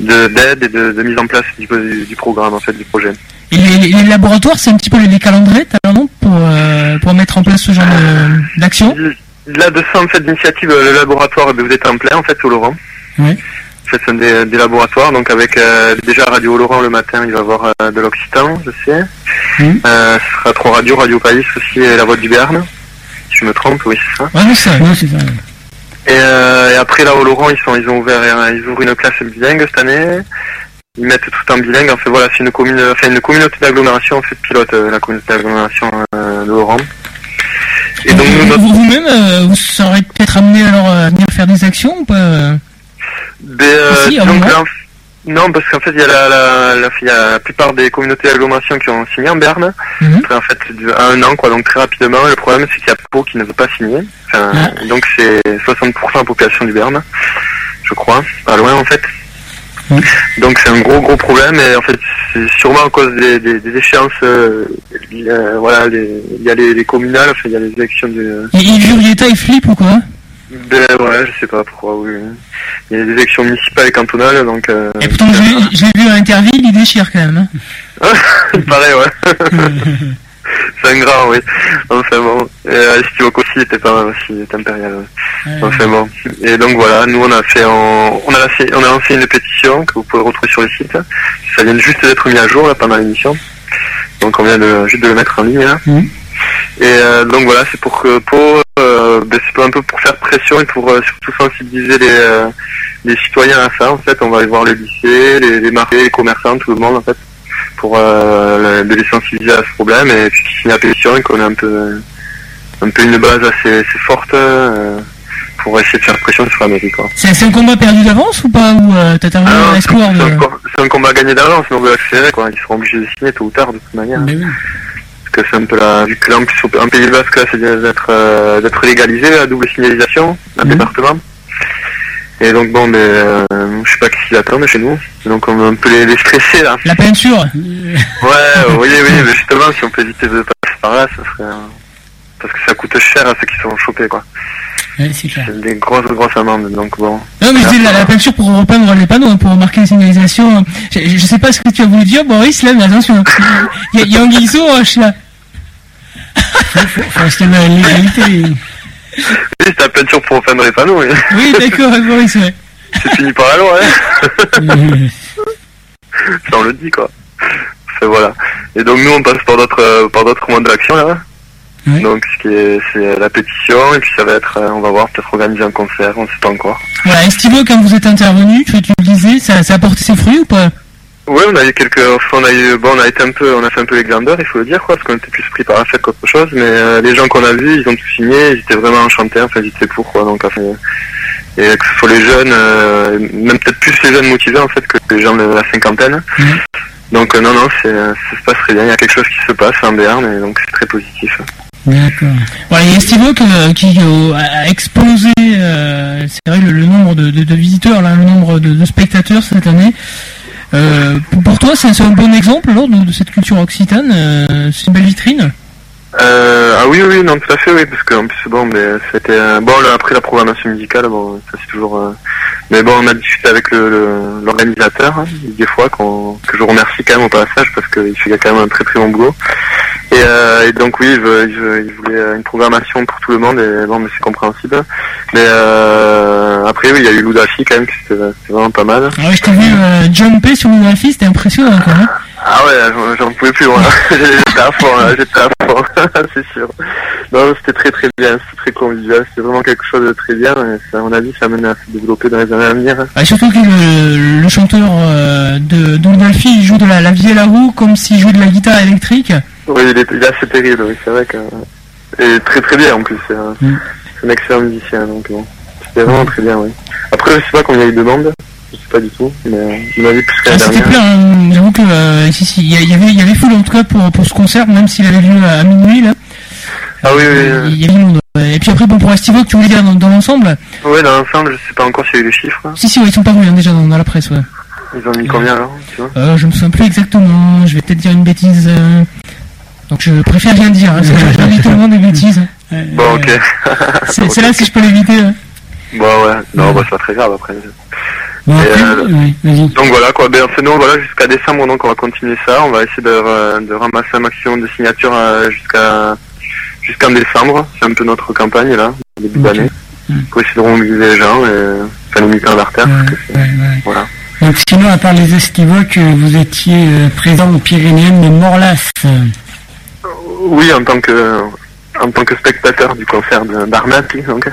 S7: de- d'aide et de, de mise en place du, du, du programme, en fait, du projet.
S1: Et les, les- les laboratoires, c'est un petit peu les, calendriers, nom pour, euh, pour mettre en place ce genre d'action
S7: Là, de ça, en fait, d'initiative, le laboratoire, ben, vous êtes en plein, en fait, au Laurent.
S2: Ouais.
S7: En fait, c'est un des, des laboratoires. Donc, avec euh, déjà Radio Laurent le matin, il va y avoir euh, de l'Occitan, je sais. Euh, ce sera trois radios, Radio Paris aussi et La Voix du Berne. Si je me trompe, oui, c'est ça.
S1: Ouais, non, c'est
S2: Ouais, c'est ça. ouais.
S7: Et, euh, et après, là, au Laurent, ils, sont, ils ont ouvert, euh, ils ouvrent une classe bilingue cette année. Ils mettent tout en bilingue. En fait, voilà, c'est une, commune, enfin, une communauté d'agglomération, en fait, pilote euh, la communauté d'agglomération euh, de Laurent. Et donc, nous, notre
S1: Vous- Vous-même, euh, vous serez peut-être amené alors euh, à venir faire des actions ou pas euh
S7: Ben, euh,
S1: Ah, si,
S7: disons
S1: à un
S7: que
S1: moment.
S7: là, en- non, parce qu'en fait, il y, a la, la, la- il y a la plupart des communautés d'agglomération qui ont signé en Berne.
S1: Mhm.
S7: Après, en fait, à un an, quoi, donc très rapidement. Le problème, c'est qu'il y a Pau qui ne veut pas signer. Enfin,
S1: Ah.
S7: Donc, c'est 60% de la population du Berne, je crois. Pas loin, en fait.
S2: Mhm.
S7: Donc, c'est un gros, gros problème. Et en fait, c'est sûrement à cause des, des, des échéances. euh, euh, voilà, il y a les, les communales, enfin, il y a les élections de.
S1: Et Yves Urieta, il flippe ou quoi?
S7: Ben ouais, je sais pas pourquoi, oui. Il y a des élections municipales et cantonales, donc... Euh,
S1: Et pourtant, je l'ai- je l'ai vu à Interville, il déchire quand même. hein.
S7: il paraît, ouais. C'est un grand, oui. Enfin bon. Et euh, Steve aussi était pas mal aussi, il était impérial. ouais.
S2: Ouais.
S7: Enfin bon. Et donc voilà, nous on a fait, en- on a lancé, on a lancé une pétition que vous pouvez retrouver sur le site. Ça vient juste d'être mis à jour là pendant l'émission. Donc on vient de, juste de le mettre en ligne là. Et euh, donc voilà, c'est pour que Pau, euh, ben, c'est un peu pour faire pression et pour euh, surtout sensibiliser les, les citoyens à ça. En fait, on va aller voir le lycée, les, les marchés, les commerçants, tout le monde en fait, pour euh, de les sensibiliser à ce problème et puis qu'ils signent la pétition et qu'on ait un peu, un peu une base assez, assez forte euh, pour essayer de faire pression sur la mairie quoi.
S1: C'est un combat perdu d'avance ou pas Ou euh, t'as
S7: Ah un,
S1: de...
S7: c'est un combat gagné d'avance, mais on veut accélérer quoi. Ils seront obligés de signer tôt ou tard de toute manière.
S2: Mais oui.
S7: Parce que c'est un peu la, vu que là, en plus, en Pays Basque, là, c'est d'être, d'être légalisé, la double signalisation, un
S2: Mhm.
S7: département. Et donc, bon, mais, euh, je sais pas qui attendent chez nous. Donc, on va un peu les, les stresser, là.
S1: La peinture
S7: Ouais, oui, oui, mais justement, si on peut éviter de passer par là, ça serait, euh, parce que ça coûte cher à ceux qui sont chopés, quoi.
S2: Ouais, c'est clair.
S7: C'est des grosses, grosses amendes, donc bon.
S1: Non mais je dis la, la peinture pour repeindre les panneaux, hein, pour marquer les signalisations. Je, je sais pas ce que tu as voulu dire Boris là, mais attention. Il y a, il y a un roche là.
S2: Faut rester dans la légalité.
S7: Oui, c'est la peinture pour repeindre les panneaux, oui.
S1: Oui d'accord Boris, ouais.
S7: c'est fini par la loi, hein. ça on le dit quoi. Enfin, voilà. Et donc nous on passe par d'autres euh, par d'autres modes d'action là.
S2: Oui.
S7: Donc ce qui est c'est la pétition et puis ça va être euh, on va voir peut-être organiser un concert, on sait pas encore.
S1: Voilà, Estivo, quand vous êtes intervenu, tu, tu le disais, ça, ça a porté ses fruits ou pas?
S7: Oui on a eu quelques on a eu bon on a été un peu on a fait un peu les glandeurs il faut le dire quoi parce qu'on était plus pris par la fête qu'autre chose mais euh, les gens qu'on a vus ils ont tout signé ils étaient vraiment enchantés enfin ils étaient pour quoi donc enfin, et que ce soit les jeunes, euh, même peut-être plus les jeunes motivés en fait que les gens de la cinquantaine. Donc euh, non, non, c'est, ça se passe très bien. Il y a quelque chose qui se passe en Béarn et donc c'est très positif.
S2: D'accord.
S1: Voilà, il y a euh, qui euh, a explosé, euh, c'est vrai, le, le nombre de, de- de visiteurs, là, le nombre de, de spectateurs cette année. Euh, pour, toi, c'est un bon exemple de, cette culture occitane. euh, c'est une belle vitrine.
S7: Euh, ah oui, oui, non, tout à fait, oui, parce qu'en plus, bon, c'était bon après la programmation musicale, bon, ça c'est toujours. euh, mais bon, on a discuté avec le- le- l'organisateur hein, des fois, que je remercie quand même au passage parce qu'il fait quand même un très très bon boulot. Et, euh, et donc oui, veut- il voulait euh, une programmation pour tout le monde, et bon, mais c'est compréhensible. Mais euh, après, oui, il y a eu Ludafi quand même, qui c'était vraiment pas mal.
S1: Ah ouais, je t'ai vu euh, jumper sur fille, c'était impressionnant quand même.
S7: Ah ouais, j'en- pouvais plus, j'étais à fond, là, j'étais à fond, c'est sûr. Non, c'était très très bien, c'était très convivial, c'était vraiment quelque chose de très bien, et ça, à mon avis, ça amène à se développer dans les années à venir.
S1: Ah, surtout que le, le chanteur euh, de Dolphy il joue de la, la vielle à roue comme s'il jouait de la guitare électrique.
S7: Oui, il est, il est assez terrible, oui, c'est vrai que... Et très très bien en plus, c'est un, c'est un excellent musicien, donc bon, c'était vraiment très bien, oui. Après, je sais pas combien il y a eu de je sais pas du tout, mais euh, il m'a dit plus que
S1: Ah,
S7: la
S1: c'était
S7: dernière.
S1: plein, hein. j'avoue que euh, si, si, il y, avait, il y avait full en tout cas pour, pour ce concert, même s'il avait lieu à, à minuit là.
S7: Ah oui, oui, oui.
S1: Il y avait du monde. Et puis après, bon, pour Estivo, tu voulais dire dans, dans l'ensemble?
S7: Ouais, dans l'ensemble, je sais pas encore s'il y a eu les chiffres. hein.
S1: Si, si, ouais, ils sont parus hein, déjà dans, dans la presse, ouais.
S7: Ils ont mis combien alors, tu vois?
S1: Euh, je me souviens plus exactement, je vais peut-être dire une bêtise. euh, Donc je préfère rien dire, hein, parce que j'invite tout le monde des bêtises.
S7: Bon, ok.
S1: C'est là si je peux l'éviter. hein.
S7: Bon, ouais, non, bah, c'est pas très grave après.
S2: Bon,
S7: euh,
S2: ouais.
S7: Donc voilà quoi, ben sinon voilà jusqu'à décembre donc on va continuer ça, on va essayer de, euh, de ramasser un maximum de signatures euh, jusqu'à jusqu'en décembre, c'est un peu notre campagne là, début d'année, pour essayer de remobiliser les gens et faire les militants d'artère.
S2: Ouais, ouais.
S7: Voilà.
S2: Donc sinon, à part les estivoques, euh, vous étiez présent aux Pyrénéennes de Morlas.
S7: Oui en tant que en tant que spectateur du concert d'Arnaque donc.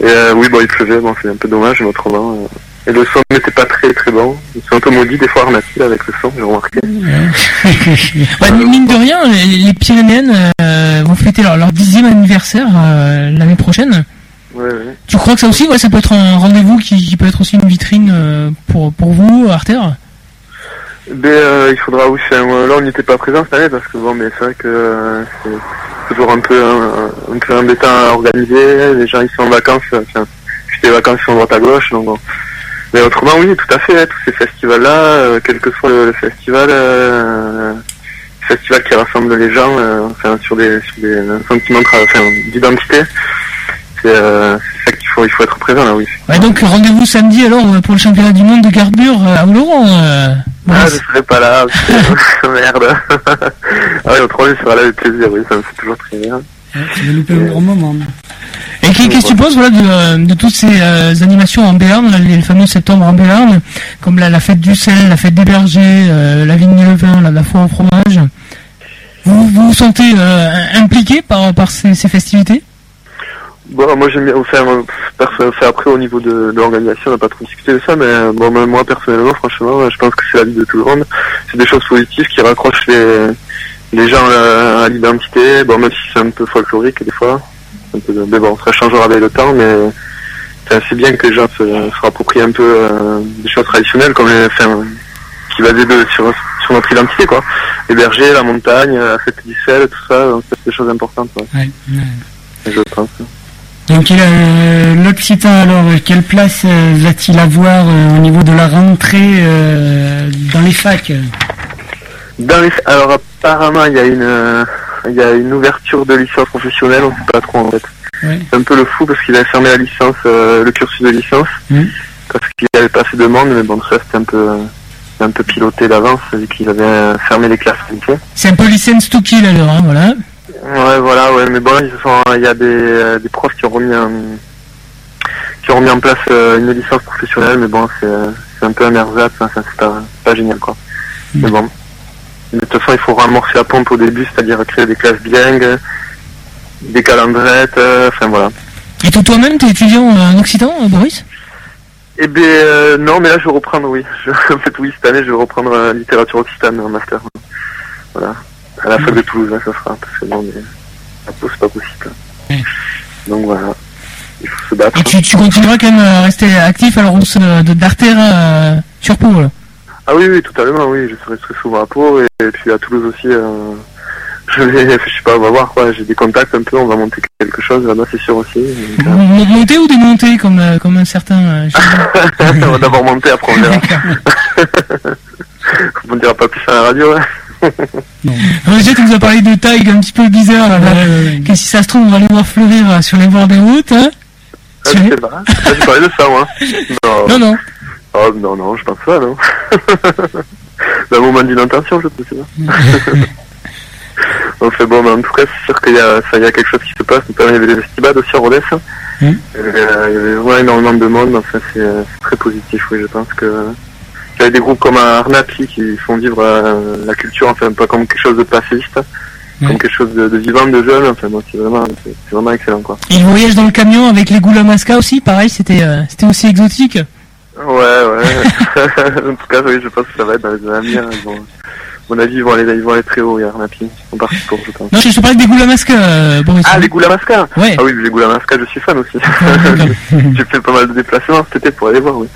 S7: Et euh, oui bon il pleuvait, bon c'est un peu dommage mais autrement. euh, et le son n'était pas très très bon. Ils sont un peu maudits des fois Arnaque là, avec le son, j'ai remarqué.
S1: Bah, mine de rien, les, Pyrénéennes euh, vont fêter leur, leur dixième anniversaire euh, l'année prochaine.
S7: Ouais, ouais.
S1: Tu crois que ça aussi, ouais, ça peut être un rendez-vous qui, qui peut être aussi une vitrine pour, pour vous, Arter
S7: Ben, euh, il faudra aussi. là, on n'était pas présent cette année parce que bon, mais c'est vrai que euh, c'est toujours un peu un, un peu embêtant à organiser. Les gens ils sont en vacances. euh, Enfin, les vacances sont droite à gauche. Donc, bon. Mais autrement, oui, tout à fait. hein, tous ces festivals-là, euh, quel que soit le, le festival, euh, festival qui rassemble les gens, euh, enfin, sur des sur des un sentiment de tra- enfin, d'identité. C'est euh, ça qu'il faut il faut être présent là, oui.
S1: Donc rendez-vous samedi alors euh, pour le championnat du monde de carbure euh, à Oloron.
S7: Ah, je serai pas là, merde. ah oui, autrement, je serai là avec plaisir, oui, ça me fait toujours très bien.
S2: Tu vas louper un gros moment.
S1: Et qu'est- qu'est-ce que tu penses voilà, de, de toutes ces euh, animations en Béarn, là, les fameux septembre en Béarn, comme la, la fête du sel, la fête des bergers, euh, la vigne et le vin, la, la foire au fromage vous, vous vous sentez euh, impliqué par, par ces, ces festivités?
S7: Bon, moi j'aime bien, enfin, euh, après au niveau de, de l'organisation, on n'a pas trop discuté de ça, mais euh, bon, même moi personnellement, franchement, euh, je pense que c'est la vie de tout le monde. C'est des choses positives qui raccrochent les, les gens à, à l'identité, bon, même si c'est un peu folklorique des fois. Un peu de- mais bon, ça changera avec le temps, mais c'est bien que les gens se, se rapproprient un peu euh, des choses traditionnelles, comme les, enfin, qui va de, sur, sur notre identité, quoi. Les bergers, la montagne, la fête du sel, tout ça, c'est des choses importantes, quoi.
S2: Ouais, ouais.
S7: je pense.
S2: Donc a, euh, l'Occitan alors, euh, quelle place euh, va-t-il avoir au niveau de la rentrée dans les facs?
S7: Dans les... Alors apparemment il y a une il y a une ouverture de licence professionnelle, on sait pas trop en fait.
S2: Ouais.
S7: C'est un peu le fou parce qu'il a fermé la licence, euh, le cursus de licence,
S2: Mhm.
S7: parce qu'il avait pas assez de monde, mais bon ça c'était un peu c'était un peu piloté d'avance vu qu'il avait fermé les classes.
S1: C'est un peu license to kill alors, hein, voilà.
S7: Ouais voilà ouais mais bon il y a des, euh, des profs qui ont remis un, qui ont remis en place euh, une licence professionnelle mais bon c'est euh, c'est un peu un ersatz, hein, c'est pas, pas génial quoi. Mais bon. De toute façon, il faut ramorcer la pompe au début, c'est-à-dire créer des classes bilingues, des calendrettes, euh, enfin voilà.
S1: Et toi- toi-même, t'es étudiant en Occitan, Boris?
S7: Eh bien, euh, non, mais là, je vais reprendre, oui. Je- en fait, oui, cette année, je vais reprendre euh, littérature occitane en master. Voilà. À la fac de Toulouse, là, ça sera, parce que non, mais à Pau, c'est pas possible. Donc voilà. il faut se battre.
S1: Et tu, tu continueras quand même à rester actif à la rousse de- d'artère euh, sur Pau. là?
S7: Ah oui, oui, totalement, oui, je serai très souvent à Pau, et, et puis à Toulouse aussi, euh, je vais, je sais pas, on va voir, quoi, j'ai des contacts un peu, on va monter quelque chose là-bas, c'est sûr aussi. donc, euh,
S1: Mon- Monter ou démonter comme, euh, comme un certain. euh,
S7: on va d'abord monter, après on verra. on ne dira pas plus à la radio, hein.
S1: Roger, tu nous as parlé de taille un petit peu bizarre. Là, que si ça se trouve, on va les voir fleurir euh, sur les bords des routes. Hein
S7: Ah, je sais pas, j'ai parlé de ça, moi. Non,
S1: non, non.
S7: Oh, non, non, je pense pas, non. D'un moment d'inattention, je sais pas. Enfin bon, mais en tout cas, c'est sûr qu'il y a, ça, il y a quelque chose qui se passe. Il y avait des festivals aussi à Rodez.
S2: Mm.
S7: Il, y avait, euh, il y avait vraiment énormément de monde. Enfin, c'est, euh, c'est très positif, oui. Je pense que il y avait des groupes comme Arnapi qui font vivre euh, la culture, enfin, pas comme quelque chose de passiviste, comme quelque chose de, de vivant, de jeune. Enfin, c'est vraiment, c'est, c'est vraiment excellent, quoi.
S1: Et le voyage dans le camion avec les Goula Masca aussi, pareil, c'était euh, c'était aussi exotique.
S7: Ouais, ouais. en tout cas, oui, je pense que ça va être dans les années à à mon avis, ils vont aller, ils vont aller très haut, Arnapi. Ils sont partis pour, je pense.
S1: Non, je te parlais des Goula Masca, euh, Boris.
S7: Ah, les Goulamasca
S1: Ouais.
S7: Ah oui, les Goulamasca, je suis fan aussi. J'ai fait pas mal de déplacements cet été pour aller voir, oui.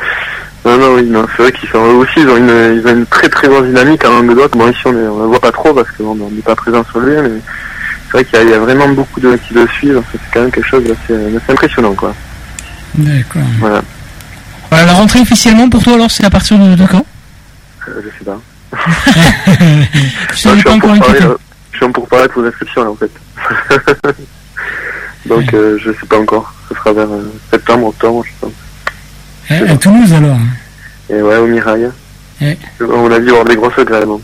S7: Non, non, oui, non, c'est vrai qu'ils sont eux aussi, ils ont une, ils ont une très très grande dynamique en Languedoc. Bon, ici, on, on la voit pas trop parce qu'on n'est pas présent sur lieu, mais c'est vrai qu'il y, a- il y a vraiment beaucoup de qui le suivent. C'est quand même quelque chose d'assez impressionnant, quoi.
S2: D'accord.
S7: Voilà,
S1: Voilà, la rentrée officiellement pour toi, alors, c'est à partir de, de quand?
S7: Euh, je sais pas.
S1: Je
S7: suis
S1: pas
S7: en pourparlers,
S1: inquiété.
S7: là. je suis en pourparlers pour l'inscription, là, en fait. Donc, euh, je sais pas encore. Ce sera vers euh, septembre, octobre, je pense.
S2: Eh, À, Toulouse alors.
S7: Et ouais, au Mirail.
S2: Eh.
S7: Mon avis, il y aura des grosses grèves. hein.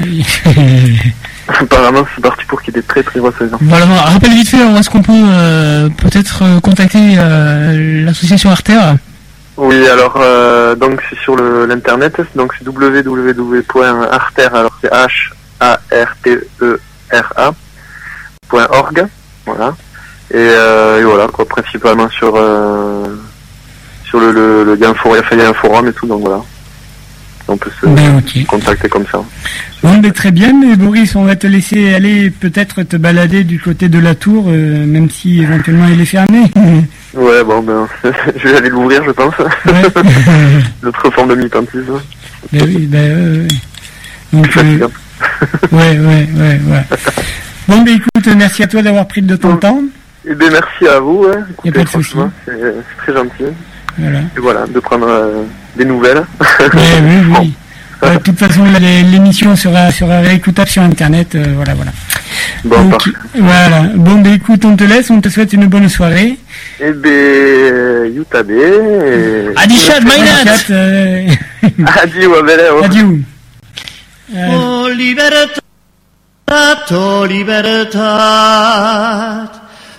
S7: Apparemment, c'est parti pour qu'il y ait des très très grosses grèves.
S1: Voilà, bon, rappelle vite fait, alors, est-ce qu'on peut euh, peut-être euh, contacter euh, l'association Artère
S7: Oui, alors, euh, donc c'est sur l'internet, donc c'est www.arter, alors c'est H-A-R-T-E-R-A, point org, voilà. Et, euh, et voilà, quoi, principalement sur, euh, sur le, le, le, il y a un forum, il y a un forum et tout, donc voilà. On peut se
S2: Ben,
S7: contacter comme ça.
S2: Bon, ben, très bien, mais Boris, on va te laisser aller peut-être te balader du côté de la tour, euh, même si éventuellement il est fermé.
S7: Ouais, bon, ben, je vais aller l'ouvrir, je pense.
S2: Ouais.
S7: L'autre forme de militantisme.
S2: Ben oui, ben. Donc, euh, ouais, ouais, ouais, ouais. Bon, ben écoute, merci à toi d'avoir pris de ton temps.
S7: Eh bien, merci à vous. Hein.
S2: A pas de souci.
S7: c'est très gentil.
S2: Voilà.
S7: Et voilà, de prendre euh, des nouvelles.
S2: Ouais, oui, oui. Ouais, de toute façon, l'émission sera, sera réécoutable sur Internet. euh, voilà, voilà.
S7: Bon,
S2: Donc,
S7: parfait.
S2: voilà. Bon, ben écoute, on te laisse, on te souhaite une bonne soirée.
S7: Eh bien, Yutabe. et-
S1: Adi Shad, Mainat
S2: Kat, euh,
S7: Adi, ouais, belle, ouais.
S2: Adieu.
S10: Oh libertad, oh libertad,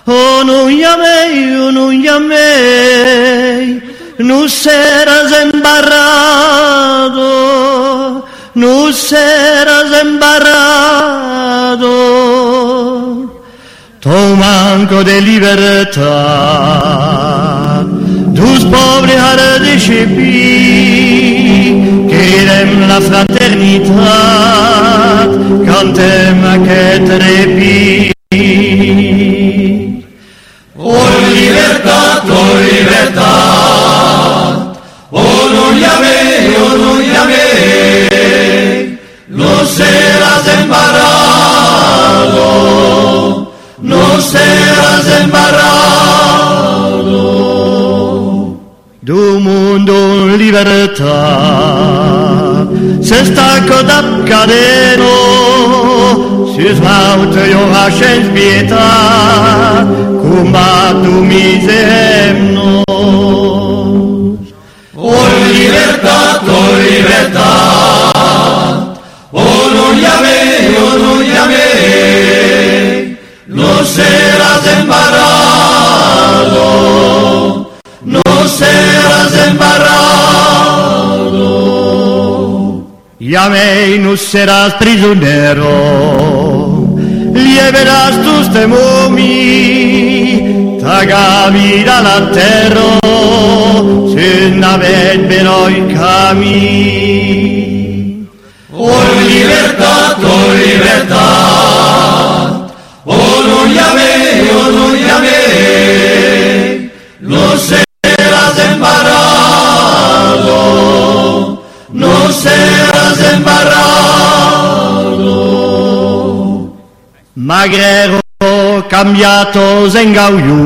S10: oh non llamei, oh non llamei, no serás embarrado, no serás embarrado, tu manco de libertad, tus pobres harás de Querem la fraternità, cantem che trepi. libertà. Se stanco d'Accadeno, si smalta io lascia in pietà, combattu misemno.
S4: O libertà, o libertà, Llame y no serás
S10: prisionero, llevarás tus temumi, vida al terra, sin haber pero y cami.
S4: Por libertad, por libertad, oh no llame, oh no llame, no serás embarado, no serás
S10: agrero cambiato en gauiu,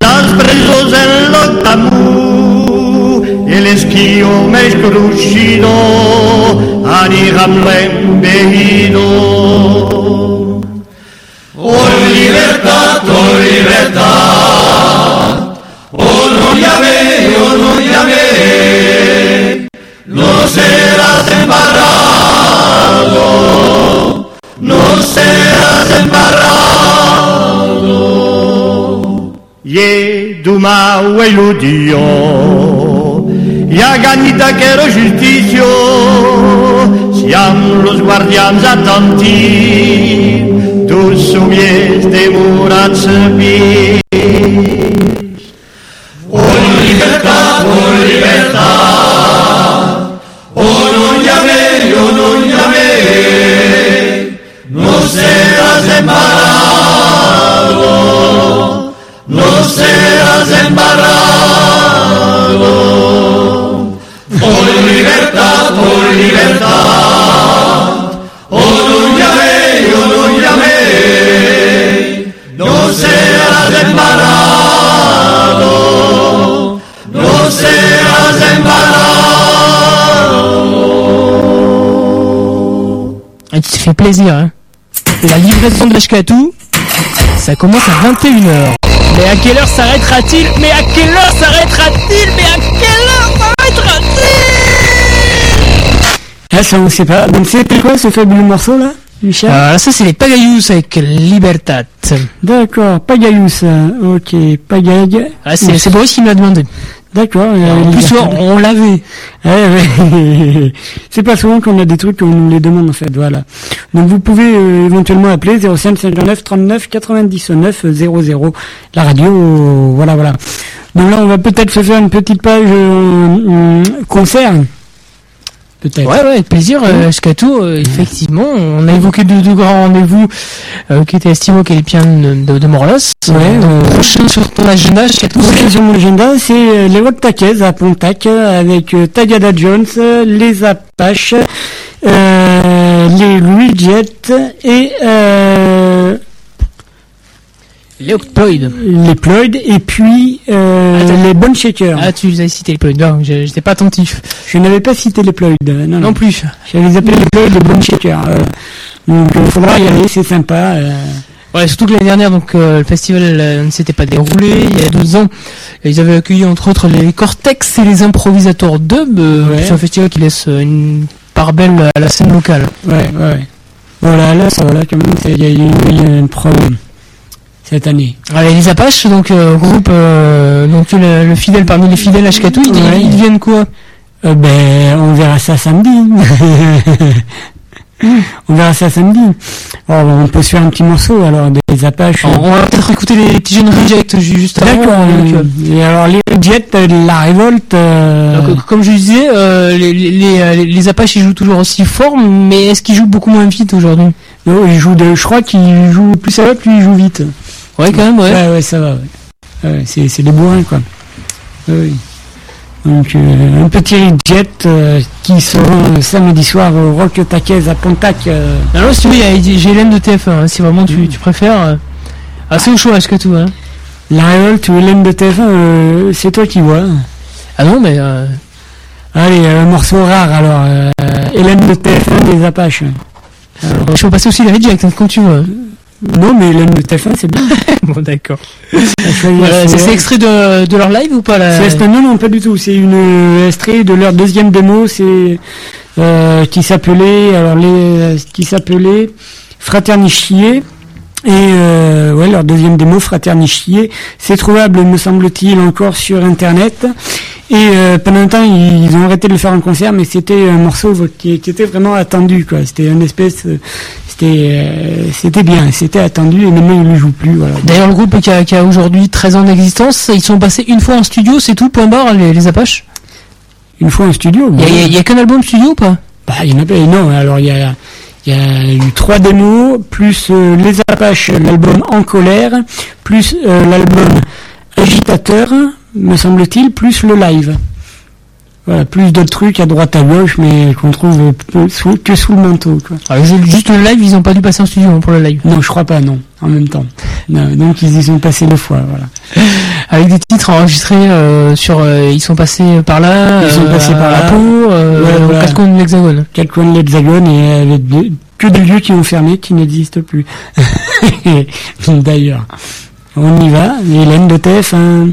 S10: las presos en lotamu, el esquío me crucido, aniram l'embehido.
S4: Oh libertad, oh libertad, oh no llame, oh no llame, no serás embarrado,
S10: Ye dumau e ludio, ya ganita quiero justicio, siamo los guardians attentifs, tous soumies demurats pis.
S4: Oh libertad, oh libertad, oh no llame, oh no llame, no serás embarrado, serás embarrado. Oh libertad, oh libertad, oh no llame, oh no serás embarrado, no serás embarrado.
S1: Et tu te fais plaisir, hein. La livraison de l'Ashkatou, ça commence à 21h. Mais à quelle heure s'arrêtera-t-il Mais à quelle heure s'arrêtera-t-il Mais à quelle heure s'arrêtera-t-il
S2: Ah, ça on sait pas. Donc c'était quoi ce fabuleux morceau là, Michel?
S1: Alors là, ça c'est les Pagayous avec Libertad.
S2: D'accord, Pagayous. Ok, Pagag.
S1: Ah, c'est c'est Boris qui me l'a demandé.
S2: D'accord.
S1: En plus, on, l'avait.
S2: Ouais, ouais. c'est pas souvent qu'on a des trucs qu'on nous les demande en fait, voilà. Donc vous pouvez euh, éventuellement appeler 05 59 39 99 00. La radio, euh, voilà, voilà. Donc là, on va peut-être se faire une petite page euh, euh, concert. Peut-être.
S1: Ouais, ouais, avec plaisir. Euh, Ashkatou, euh, effectivement, on a évoqué deux, deux grands rendez-vous euh, qui étaient estimés qu'elle est bien de, de, de Morlos.
S2: Ouais,
S1: Euh,
S2: ouais.
S1: prochain sur ton agenda,
S2: Donc,
S1: c'est
S2: sur mon agenda, c'est euh, les Taquez à Pontac euh, avec euh, Tagada Jones, euh, les Apaches, euh, les Louis Jet et euh,
S1: les Octoïdes.
S2: les Ployd et puis euh,
S1: Attends.
S2: les Bone Shakers.
S1: Ah, tu les as cités les Ploïdes. Non, je- j'étais pas attentif.
S2: Je n'avais pas cité les Ployd. euh, Non,
S1: Non
S2: non.
S1: plus.
S2: Je les appelais les Ployd les Bone Shakers. euh. donc il faudra y aller, c'est sympa. euh.
S1: Ouais, surtout que l'année dernière, donc euh, le festival euh, ne s'était pas déroulé. Il y a 12 ans, ils avaient accueilli entre autres les Cortex et les improvisateurs dub. euh,
S2: Ouais.
S1: C'est un festival qui laisse euh, une part belle à la scène locale.
S2: Ouais, ouais. Voilà, là, ça, voilà, quand même, il y a eu il y a une pro cette année.
S1: Les Apaches, donc euh, groupe, euh, donc le, le fidèle parmi les fidèles à Shkatou, ils,
S2: Ouais.
S1: ils deviennent quoi?
S2: Euh, ben, on verra ça samedi. on verra ça samedi. Oh, on peut se faire un petit morceau alors des Apaches.
S1: On on va peut-être écouter les petits jeunes Reject ju- juste avant.
S2: D'accord. Et alors les euh, la révolte.
S1: donc, comme je disais, les, les, Apaches ils jouent toujours aussi fort, mais est-ce qu'ils jouent beaucoup moins vite aujourd'hui?
S2: Non, ils jouent de, je crois qu'ils jouent plus ça va, plus ils jouent vite.
S1: Ouais, quand même, ouais.
S2: Ouais, ouais, ça va. Ouais. Ouais, c'est, c'est des bourrins, quoi. Ouais, oui. Donc, euh, un petit jet euh, qui sera euh, samedi soir au Rock Taquez à Pontac. euh,
S1: Alors, si tu veux, j'ai Hélène de TF1, hein, si vraiment tu, tu préfères. euh. Ah, c'est au choix, Shkatou, hein.
S2: la révolte ou Hélène de TF1, euh, c'est toi qui vois.
S1: Ah non, mais... Euh,
S2: Allez, un morceau rare alors. euh, Hélène de TF1 des Apaches.
S1: je peux passer aussi les Reject, hein, comme tu veux.
S2: Non, mais Hélène de TF1, c'est bien.
S1: bon, d'accord.
S2: C'est,
S1: Voilà, c'est extrait de, de leur live ou pas là
S2: non, non, pas du tout. C'est une euh, extrait de leur deuxième démo, c'est euh, qui s'appelait alors les euh, qui s'appelait Fraternicier. Et euh, ouais, leur deuxième démo, Fraternicier, c'est trouvable, me semble-t-il, encore sur Internet. Et euh, pendant un temps, ils, ont arrêté de le faire en concert, mais c'était un morceau qui, qui était vraiment attendu, quoi. C'était une espèce, euh, c'était, euh, c'était bien, c'était attendu, et maintenant ils le jouent plus, voilà.
S1: D'ailleurs, le groupe qui a, qui a aujourd'hui 13 ans d'existence, ils sont passés une fois en studio, c'est tout, point barre, les, les Apaches?
S2: Une fois en studio.
S1: Il y y y a qu'un album studio ou pas?
S2: Bah, il y en a pas. Non, alors il y a, il y a eu trois démos, plus euh, Les Apaches, l'album En colère, plus euh, l'album Agitateur, me semble-t-il, plus le live. voilà, plus d'autres trucs à droite à gauche, mais qu'on trouve sous- que sous le manteau. Quoi.
S1: Ju- juste le live, ils ont pas dû passer en studio hein, pour le live.
S2: Non, je crois pas, non, en même temps. Non, donc ils y sont passés deux fois, voilà.
S1: Avec des titres enregistrés euh, sur, euh, ils sont passés par là,
S2: Ils sont
S1: euh,
S2: passés par
S1: euh, aux
S2: voilà.
S1: quatre coins de l'Hexagone.
S2: Quatre coins de l'Hexagone et avec des- que des lieux qui ont fermé, qui n'existent plus. D'ailleurs, on y va. Hélène de TF1.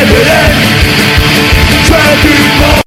S2: evidence Try to